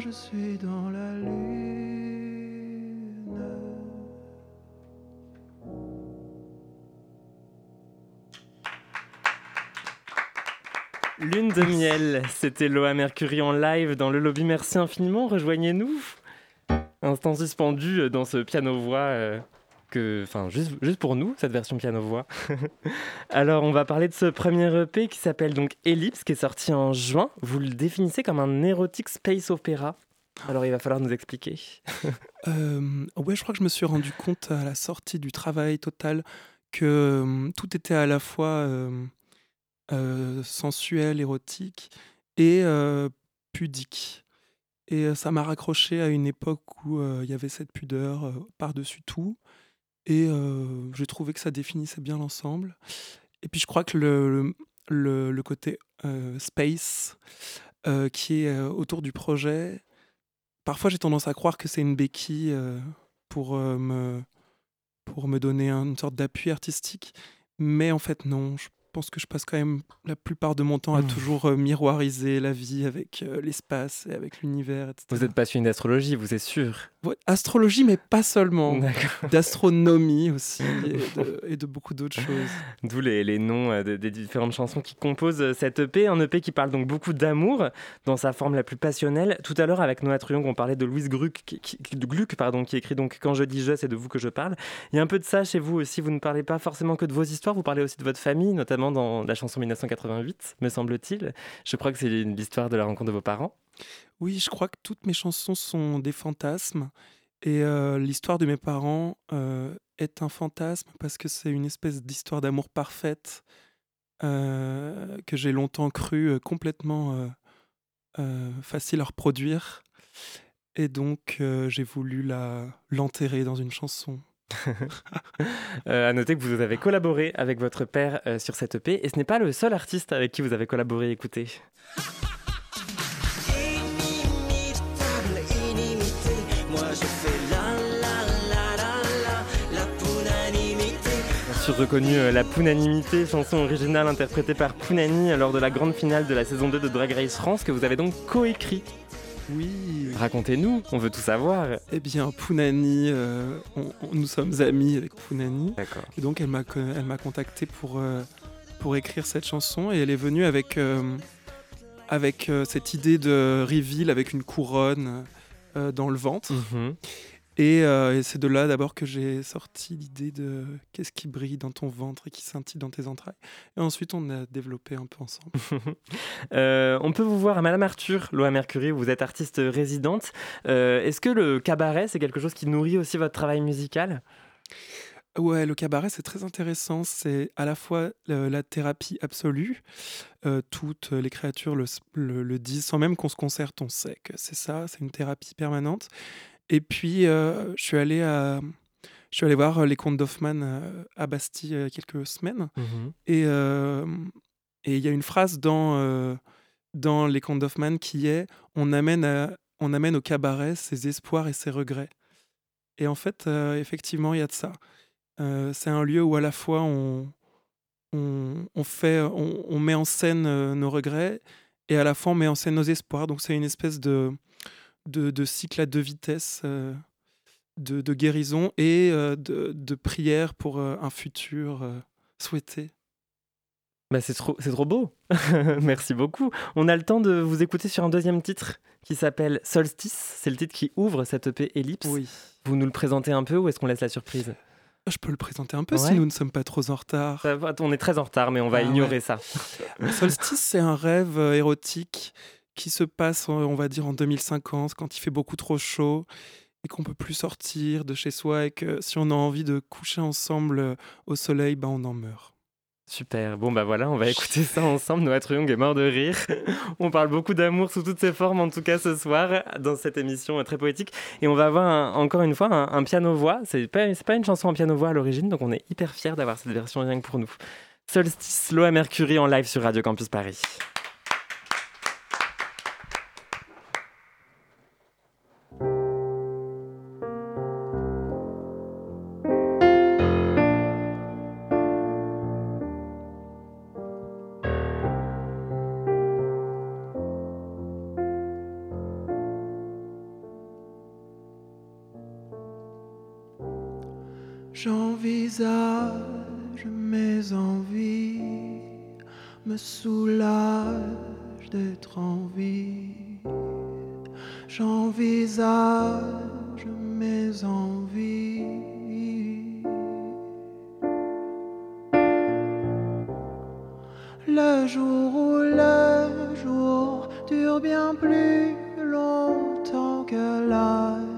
Je suis dans la lune. Lune de miel, c'était Loa Mercury en live dans le lobby. Merci infiniment, rejoignez-nous. Instant suspendu euh, dans ce piano-voix. euh, enfin, juste, juste pour nous, cette version piano-voix. Alors, on va parler de ce premier EP qui s'appelle donc Ellipse, qui est sorti en juin. Vous le définissez comme un érotique space opéra. Alors, il va falloir nous expliquer. Euh, je crois que je me suis rendu compte à la sortie du travail total que euh, tout était à la fois euh, euh, sensuel, érotique et pudique. Et ça m'a raccroché à une époque où il y avait cette pudeur par-dessus tout. Et euh, j'ai trouvé que ça définissait bien l'ensemble. Et puis je crois que le, le, côté euh, space euh, qui est autour du projet, parfois j'ai tendance à croire que c'est une béquille pour, me, pour me donner un- une sorte d'appui artistique. Mais en fait, non. Je pense que je passe quand même la plupart de mon temps à Mmh. toujours euh, miroiriser la vie avec euh, l'espace et avec l'univers, etc. Vous êtes passionné d'astrologie, vous êtes sûr? Ouais, astrologie, mais pas seulement. D'astronomie aussi et de, et de beaucoup d'autres choses. D'où les, les noms euh, de- des différentes chansons qui composent euh, cet EP. Un EP qui parle donc beaucoup d'amour dans sa forme la plus passionnelle. Tout à l'heure, avec Noah Truong, on parlait de Louise Gluck, qui, qui- de Gluck, pardon, qui écrit donc Quand je dis je, c'est de vous que je parle. Il y a un peu de ça chez vous aussi. Vous ne parlez pas forcément que de vos histoires, vous parlez aussi de votre famille, notamment dans la chanson 1988, me semble-t-il. Je crois que c'est l'histoire de la rencontre de vos parents. Oui, je crois que toutes mes chansons sont des fantasmes. Et euh, l'histoire de mes parents euh, est un fantasme parce que c'est une espèce d'histoire d'amour parfaite euh, que j'ai longtemps cru complètement facile à reproduire. Et donc, j'ai voulu l'enterrer dans une chanson. Euh, à noter que vous avez collaboré avec votre père euh, sur cette EP, et ce n'est pas le seul artiste avec qui vous avez collaboré. Écoutez. Reconnu euh, la Punanimité, chanson originale interprétée par Punani lors de la grande finale de la saison 2 de Drag Race France, que vous avez donc coécrit. Oui. Racontez-nous, on veut tout savoir. Eh bien, Pounani, euh, on- on- nous sommes amis avec Pounani. D'accord. Et donc, elle m'a co- elle m'a contacté pour, euh, pour écrire cette chanson. Et elle est venue avec, euh, avec cette idée de reveal avec une couronne dans le ventre. Mhm. Et, euh, et c'est de là d'abord que j'ai sorti l'idée de qu'est-ce qui brille dans ton ventre et qui scintille dans tes entrailles. Et ensuite, on a développé un peu ensemble. Euh, on peut vous voir à Madame Arthur, Loa Mercury, vous êtes artiste résidente. Euh, Est-ce que le cabaret, c'est quelque chose qui nourrit aussi votre travail musical? Ouais, le cabaret, c'est très intéressant. C'est à la fois euh, la thérapie absolue. Euh, toutes les créatures le, s- le- le disent, sans même qu'on se concerte, on sait que c'est ça, c'est une thérapie permanente. Et puis, euh, je suis allé à je suis allé voir les contes d'Hoffmann euh, à Bastille il y a quelques semaines. Mhm. Et euh, et il y a une phrase dans, euh, dans les contes d'Hoffmann qui est on amène, à- on amène au cabaret ses espoirs et ses regrets. Et en fait, euh, effectivement, il y a de ça. Euh, c'est un lieu où à la fois on, on, on fait, on, on met en scène euh, nos regrets et à la fois on met en scène nos espoirs. Donc c'est une espèce de, de, de cycle à deux vitesses, euh, de, de guérison et euh, de, de prière pour euh, un futur souhaité. Bah, c'est trop, c'est trop beau. Merci beaucoup. On a le temps de vous écouter sur un deuxième titre qui s'appelle Solstice. C'est le titre qui ouvre cette EP Ellipse. Oui. Vous nous le présentez un peu ou est-ce qu'on laisse la surprise? Je peux le présenter un peu Ouais. si nous ne sommes pas trop en retard. On est très en retard, mais on va Ah ignorer ouais. ça. Solstice, c'est un rêve érotique qui se passe, euh, on va dire, en 2050, quand il fait beaucoup trop chaud et qu'on peut plus sortir de chez soi et que si on a envie de coucher ensemble euh, au soleil, ben on en meurt. Super. Bon, bah voilà, on va écouter ça ensemble. Noah Young est mort de rire. On parle beaucoup d'amour sous toutes ses formes, en tout cas ce soir, dans cette émission euh, très poétique. Et on va avoir encore une fois un, piano-voix. C'est pas, pas une chanson en piano-voix à l'origine, donc on est hyper fiers d'avoir cette version rien que pour nous. Solstice, Loa Mercury en live sur Radio Campus Paris. Bien plus longtemps que la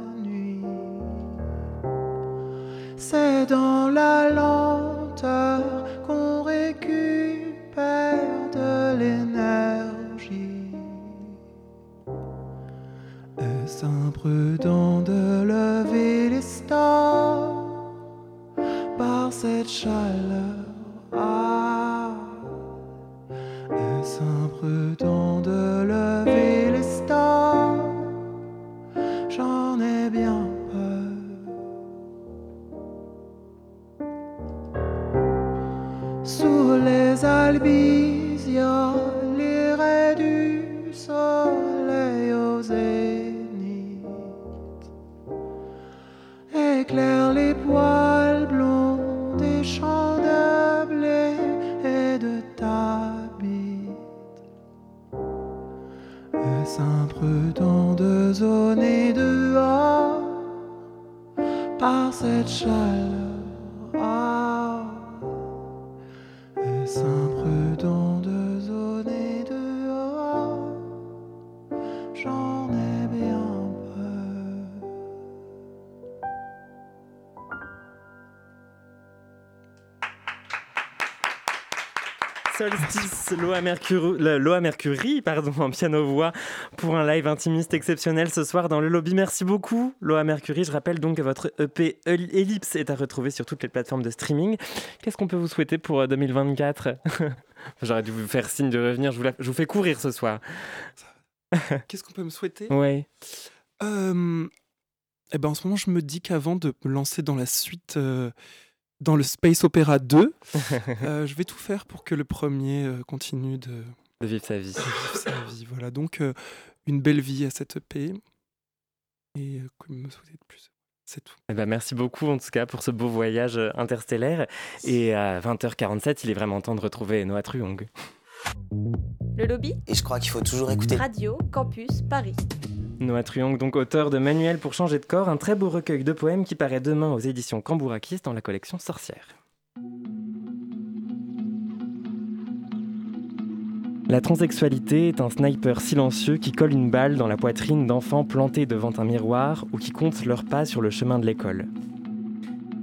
Loa Mercury, le- Loa Mercury pardon, en piano-voix pour un live intimiste exceptionnel ce soir dans le lobby. Merci beaucoup, Loa Mercury. Je rappelle donc que votre EP Ellipse est à retrouver sur toutes les plateformes de streaming. Qu'est-ce qu'on peut vous souhaiter pour euh, 2024 J'aurais dû vous faire signe de revenir. Je vous, la- je vous fais courir ce soir. Qu'est-ce qu'on peut me souhaiter? Ouais. Euh, eh ben, en ce moment, je me dis qu'avant de me lancer dans la suite, euh, dans le Space Opera 2, euh, je vais tout faire pour que le premier euh, continue de, De vivre sa vie. de vivre sa vie. Voilà, donc euh, une belle vie à cette EP. Et euh, que me souhaiter de plus C'est tout. Eh ben, merci beaucoup en tout cas pour ce beau voyage interstellaire. Et à 20h47, il est vraiment temps de retrouver Noah Truong. Le lobby Et je crois qu'il faut toujours écouter. Radio Campus Paris. Noah Truong, donc auteur de Manuel pour changer de corps, un très beau recueil de poèmes qui paraît demain aux éditions Cambourakis dans la collection Sorcière. La transsexualité est un sniper silencieux qui colle une balle dans la poitrine d'enfants plantés devant un miroir ou qui comptent leurs pas sur le chemin de l'école.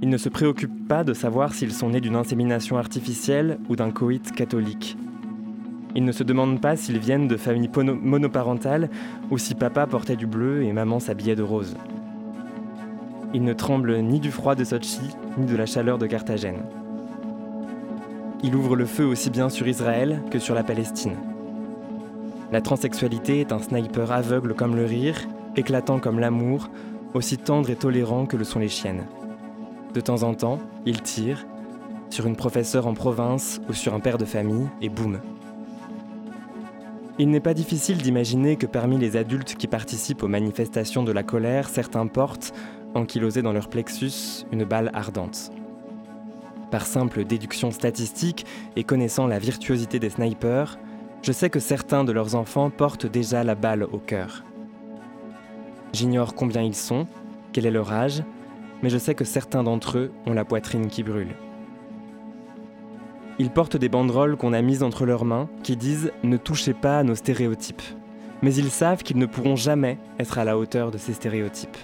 Il ne se préoccupe pas de savoir s'ils sont nés d'une insémination artificielle ou d'un coït catholique. Il ne se demande pas s'ils viennent de familles monoparentales ou si papa portait du bleu et maman s'habillait de rose. Il ne tremble ni du froid de Sochi, ni de la chaleur de Carthagène. Il ouvre le feu aussi bien sur Israël que sur la Palestine. La transsexualité est un sniper aveugle comme le rire, éclatant comme l'amour, aussi tendre et tolérant que le sont les chiennes. De temps en temps, il tire, sur une professeure en province ou sur un père de famille, et boum. Il n'est pas difficile d'imaginer que parmi les adultes qui participent aux manifestations de la colère, certains portent, ankylosés dans leur plexus, une balle ardente. Par simple déduction statistique et connaissant la virtuosité des snipers, je sais que certains de leurs enfants portent déjà la balle au cœur. J'ignore combien ils sont, quel est leur âge, mais je sais que certains d'entre eux ont la poitrine qui brûle. Ils portent des banderoles qu'on a mises entre leurs mains qui disent Ne touchez pas à nos stéréotypes. Mais ils savent qu'ils ne pourront jamais être à la hauteur de ces stéréotypes.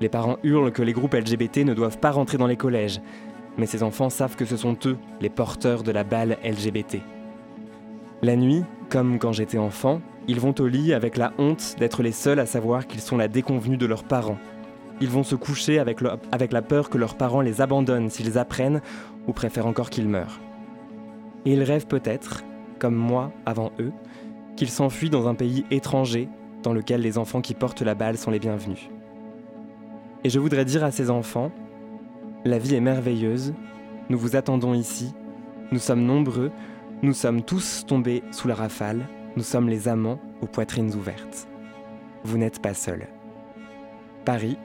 Les parents hurlent que les groupes LGBT ne doivent pas rentrer dans les collèges, mais ces enfants savent que ce sont eux les porteurs de la balle LGBT. La nuit, comme quand j'étais enfant, ils vont au lit avec la honte d'être les seuls à savoir qu'ils sont la déconvenue de leurs parents. Ils vont se coucher avec, la peur que leurs parents les abandonnent s'ils apprennent ou préfèrent encore qu'ils meurent. Et ils rêvent peut-être, comme moi avant eux, qu'ils s'enfuient dans un pays étranger dans lequel les enfants qui portent la balle sont les bienvenus. Et je voudrais dire à ces enfants, la vie est merveilleuse, nous vous attendons ici, nous sommes nombreux, nous sommes tous tombés sous la rafale, nous sommes les amants aux poitrines ouvertes. Vous n'êtes pas seuls. Paris,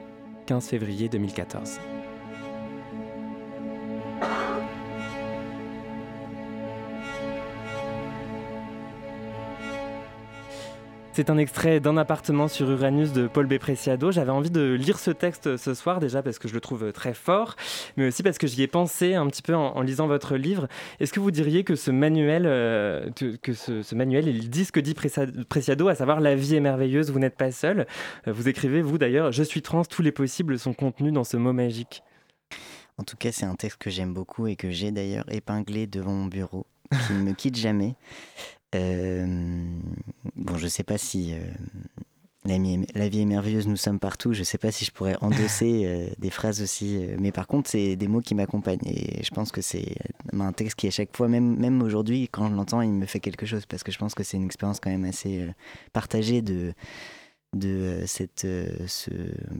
15 février 2014. C'est un extrait d'un appartement sur Uranus de Paul B. Preciado. J'avais envie de lire ce texte ce soir déjà parce que je le trouve très fort, mais aussi parce que j'y ai pensé un petit peu en, lisant votre livre. Est-ce que vous diriez que ce manuel, euh, que, ce, ce manuel, il dit ce que dit Precia- Preciado, à savoir la vie est merveilleuse, vous n'êtes pas seul. Euh, Vous écrivez, vous d'ailleurs, je suis trans, tous les possibles sont contenus dans ce mot magique. En tout cas, c'est un texte que j'aime beaucoup et que j'ai d'ailleurs épinglé devant mon bureau, qui ne me quitte jamais. Euh, bon, je sais pas si euh, la, vie est merveilleuse, nous sommes partout. Je sais pas si je pourrais endosser euh, des phrases aussi, euh, mais par contre, c'est des mots qui m'accompagnent et je pense que c'est un texte qui à chaque fois, même même aujourd'hui, quand je l'entends, il me fait quelque chose parce que je pense que c'est une expérience quand même assez euh, partagée de de euh, cette, euh, ce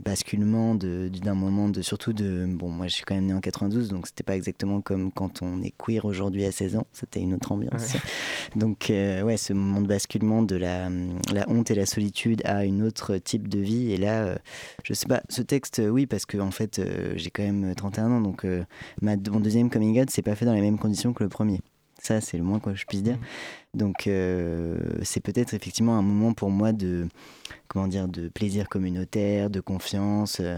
basculement de- d'un moment de surtout de bon moi je suis quand même né en 92 donc c'était pas exactement comme quand on est queer aujourd'hui à 16 ans c'était une autre ambiance. Ouais. donc euh, ouais ce moment de basculement de la, la honte et la solitude à une autre type de vie. Et là euh, je sais pas ce texte oui parce que en fait euh, j'ai quand même 31 ans donc ma, mon deuxième coming out c'est pas fait dans les mêmes conditions que le premier ça c'est le moins que je puisse dire donc euh, c'est peut-être effectivement un moment pour moi de comment dire de plaisir communautaire, de confiance, euh,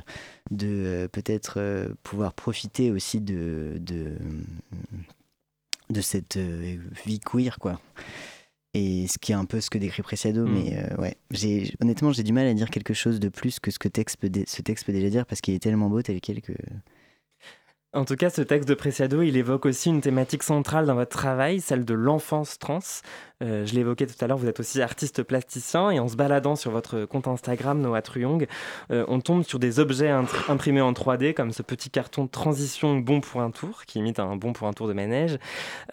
de euh, peut-être euh, pouvoir profiter aussi de de, de cette vie queer quoi. Et ce qui est un peu ce que décrit Preciado, Mm. mais euh, ouais, j'ai honnêtement j'ai du mal à dire quelque chose de plus que ce que texte peut dé- ce texte peut déjà dire parce qu'il est tellement beau tel quel que En tout cas, ce texte de Preciado, il évoque aussi une thématique centrale dans votre travail, celle de l'enfance trans. Euh, je l'évoquais tout à l'heure, vous êtes aussi artiste plasticien et en se baladant sur votre compte Instagram, Noah Truyong, euh, on tombe sur des objets imprimés en 3D comme ce petit carton transition bon pour un tour qui imite un bon pour un tour de manège,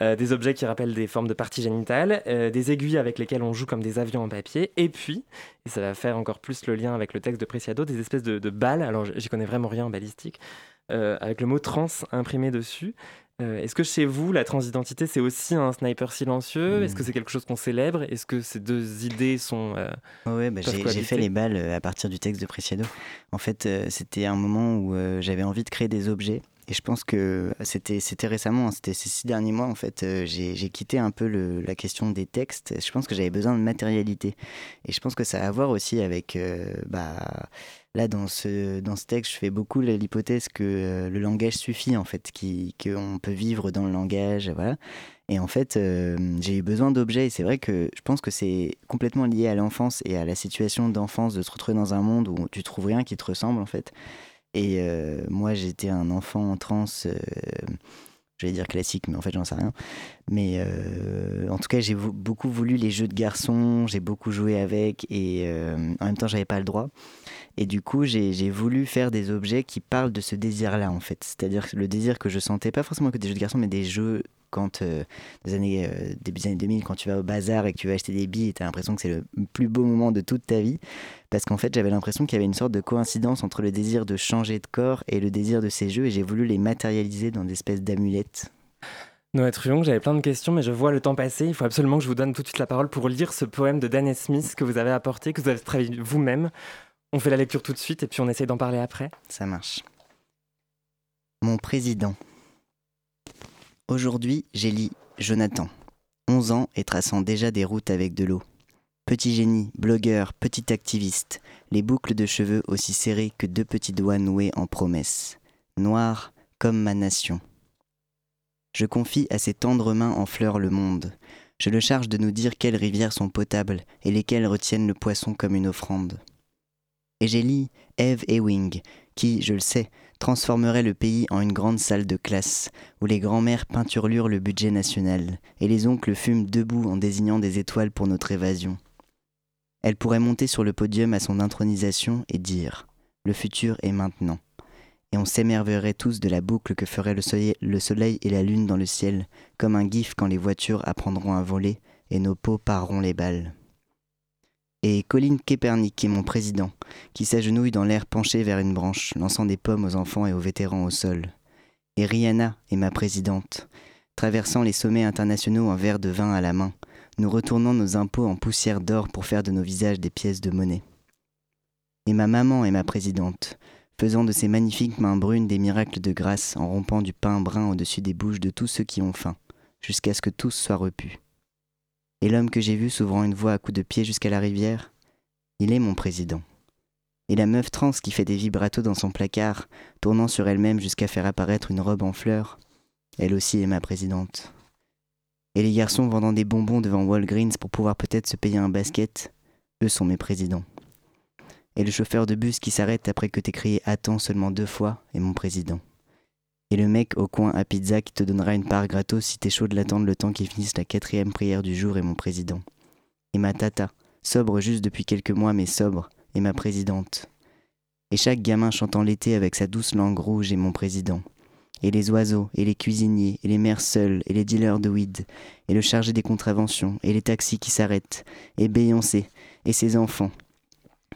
euh, des objets qui rappellent des formes de parties génitales, des aiguilles avec lesquelles on joue comme des avions en papier et puis, et ça va faire encore plus le lien avec le texte de Preciado, des espèces de, de balles, alors j'y connais vraiment rien en balistique, avec le mot trans imprimé dessus. Euh, Est-ce que chez vous, la transidentité, c'est aussi un sniper silencieux? Est-ce que c'est quelque chose qu'on célèbre? Est-ce que ces deux idées sont... euh, Ouais, bah, j'ai fait les balles euh, à partir du texte de Preciado. En fait, euh, c'était un moment où euh, j'avais envie de créer des objets. Et je pense que c'était récemment, hein, c'était ces six derniers mois, en fait, euh, j'ai j'ai quitté un peu le- la question des textes. Je pense que j'avais besoin de matérialité. Et je pense que ça a à voir aussi avec... euh, bah, là, dans ce, dans ce texte, je fais beaucoup l'hypothèse que euh, le langage suffit, en fait, qu'on peut vivre dans le langage, voilà. Et en fait, euh, j'ai eu besoin d'objets. Et c'est vrai que je pense que c'est complètement lié à l'enfance et à la situation d'enfance de se retrouver dans un monde où tu trouves rien qui te ressemble, en fait. Et euh, moi, j'étais un enfant trans euh, Je vais dire classique, mais en fait, j'en sais rien. Mais euh, en tout cas, j'ai beaucoup voulu les jeux de garçons, j'ai beaucoup joué avec, et euh, en même temps, j'avais pas le droit. Et du coup, j'ai voulu faire des objets qui parlent de ce désir-là, en fait. C'est-à-dire le désir que je sentais, pas forcément que des jeux de garçons, mais des jeux quand, euh, des années, euh, début des années 2000, quand tu vas au bazar et que tu vas acheter des billes, tu as l'impression que c'est le plus beau moment de toute ta vie. Parce qu'en fait, j'avais l'impression qu'il y avait une sorte de coïncidence entre le désir de changer de corps et le désir de ces jeux, et j'ai voulu les matérialiser dans des espèces d'amulettes. Noé Truong, j'avais plein de questions, mais je vois le temps passer. Il faut absolument que je vous donne tout de suite la parole pour lire ce poème de Dan Smith que vous avez apporté, que vous avez travaillé vous-même. On fait la lecture tout de suite et puis on essaye d'en parler après. Ça marche. Mon président. Aujourd'hui, j'élis Jonathan, 11 ans et traçant déjà des routes avec de l'eau. Petit génie, blogueur, petit activiste, les boucles de cheveux aussi serrées que deux petits doigts noués en promesse. Noir comme ma nation. Je confie à ses tendres mains en fleurs le monde. Je le charge de nous dire quelles rivières sont potables et lesquelles retiennent le poisson comme une offrande. Et j'élis Eve Ewing, qui, je le sais, transformerait le pays en une grande salle de classe, où les grands-mères peinturlurent le budget national, et les oncles fument debout en désignant des étoiles pour notre évasion. Elle pourrait monter sur le podium à son intronisation et dire Le futur est maintenant. Et on s'émerveillerait tous de la boucle que ferait le soleil, le soleil et la lune dans le ciel, comme un gif quand les voitures apprendront à voler et nos peaux pareront les balles. Et Colin Kaepernick est mon président, qui s'agenouille dans l'air penché vers une branche, lançant des pommes aux enfants et aux vétérans au sol. Et Rihanna est ma présidente, traversant les sommets internationaux un verre de vin à la main, nous retournons nos impôts en poussière d'or pour faire de nos visages des pièces de monnaie. Et ma maman est ma présidente, faisant de ses magnifiques mains brunes des miracles de grâce en rompant du pain brun au-dessus des bouches de tous ceux qui ont faim, jusqu'à ce que tous soient repus. Et l'homme que j'ai vu s'ouvrant une voie à coups de pied jusqu'à la rivière, il est mon président. Et la meuf trans qui fait des vibratos dans son placard, tournant sur elle-même jusqu'à faire apparaître une robe en fleurs, elle aussi est ma présidente. Et les garçons vendant des bonbons devant Walgreens pour pouvoir peut-être se payer un basket, eux sont mes présidents. Et le chauffeur de bus qui s'arrête après que t'aies crié Attends seulement deux fois est mon président. Et le mec au coin à pizza qui te donnera une part gratos si t'es chaud de l'attendre le temps qu'il finisse la quatrième prière du jour est mon président. Et ma tata, sobre juste depuis quelques mois mais sobre, est ma présidente. Et chaque gamin chantant l'été avec sa douce langue rouge est mon président. Et les oiseaux, et les cuisiniers, et les mères seules, et les dealers de weed, et le chargé des contraventions, et les taxis qui s'arrêtent, et Beyoncé, et ses enfants,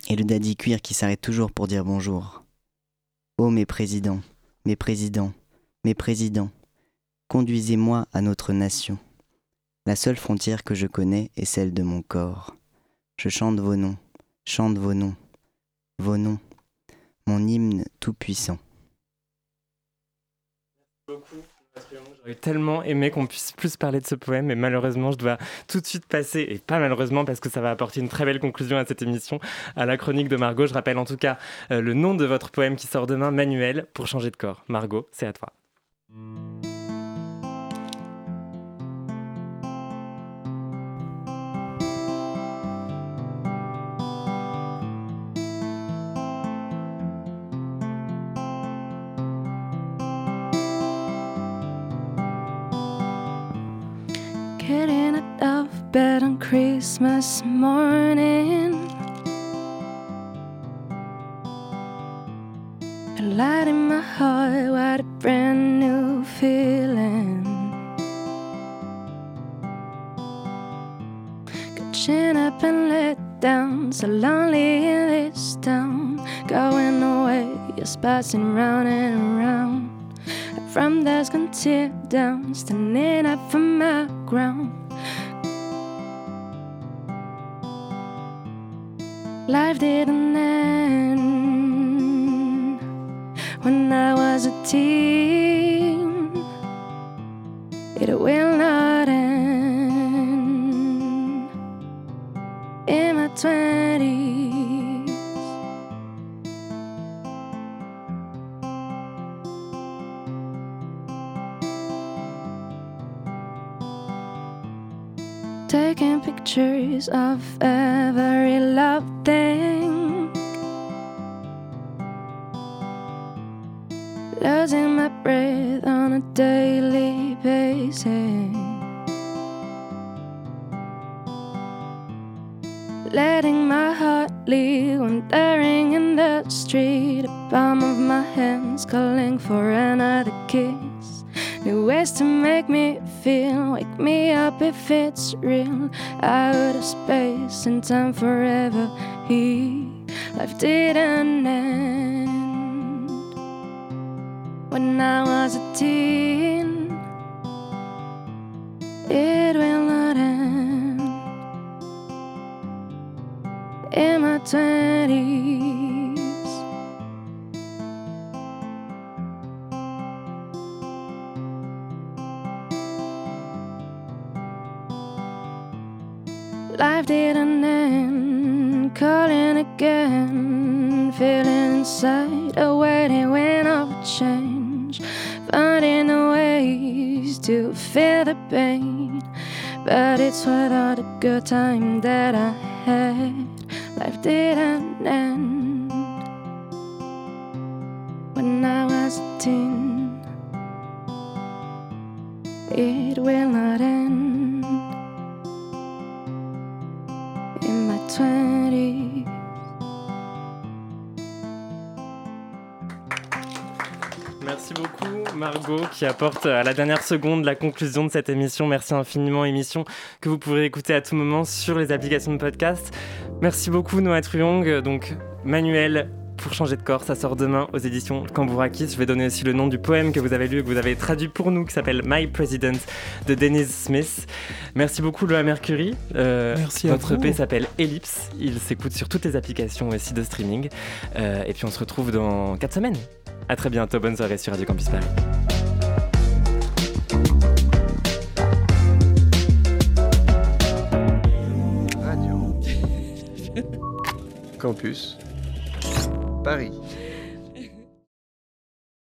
et le daddy cuir qui s'arrête toujours pour dire bonjour. Oh mes présidents, mes présidents, mes présidents, conduisez-moi à notre nation. La seule frontière que je connais est celle de mon corps. Je chante vos noms, chante vos noms, vos noms, mon hymne tout-puissant. J'aurais tellement aimé qu'on puisse plus parler de ce poème, mais malheureusement, je dois tout de suite passer, et pas malheureusement parce que ça va apporter une très belle conclusion à cette émission, à la chronique de Margot. Je rappelle en tout cas euh, le nom de votre poème qui sort demain, Manuel, pour changer de corps. Margot, c'est à toi. Getting out of bed on Christmas morning. So lonely in this town. Going away, just passing round and around. From dusk until down, standing up from my ground. Life didn't end when I was a teen. And time forever. He, life didn't end when I was a teen. It will not end in my twenties. Feel the pain. But it's worth all the good time that apporte à la dernière seconde la conclusion de cette émission. Merci infiniment émission que vous pourrez écouter à tout moment sur les applications de podcast. Merci beaucoup Noah Truong, donc Manuel pour changer de corps, ça sort demain aux éditions Cambourakis. Je vais donner aussi le nom du poème que vous avez lu et que vous avez traduit pour nous qui s'appelle My President de Denise Smith. Merci beaucoup Loa Mercury. Euh, Merci à Votre vous. EP s'appelle Ellipse. Il s'écoute sur toutes les applications aussi de streaming. Euh, et puis on se retrouve dans 4 semaines. À très bientôt, bonne soirée sur Radio Campus Paris. Campus Paris.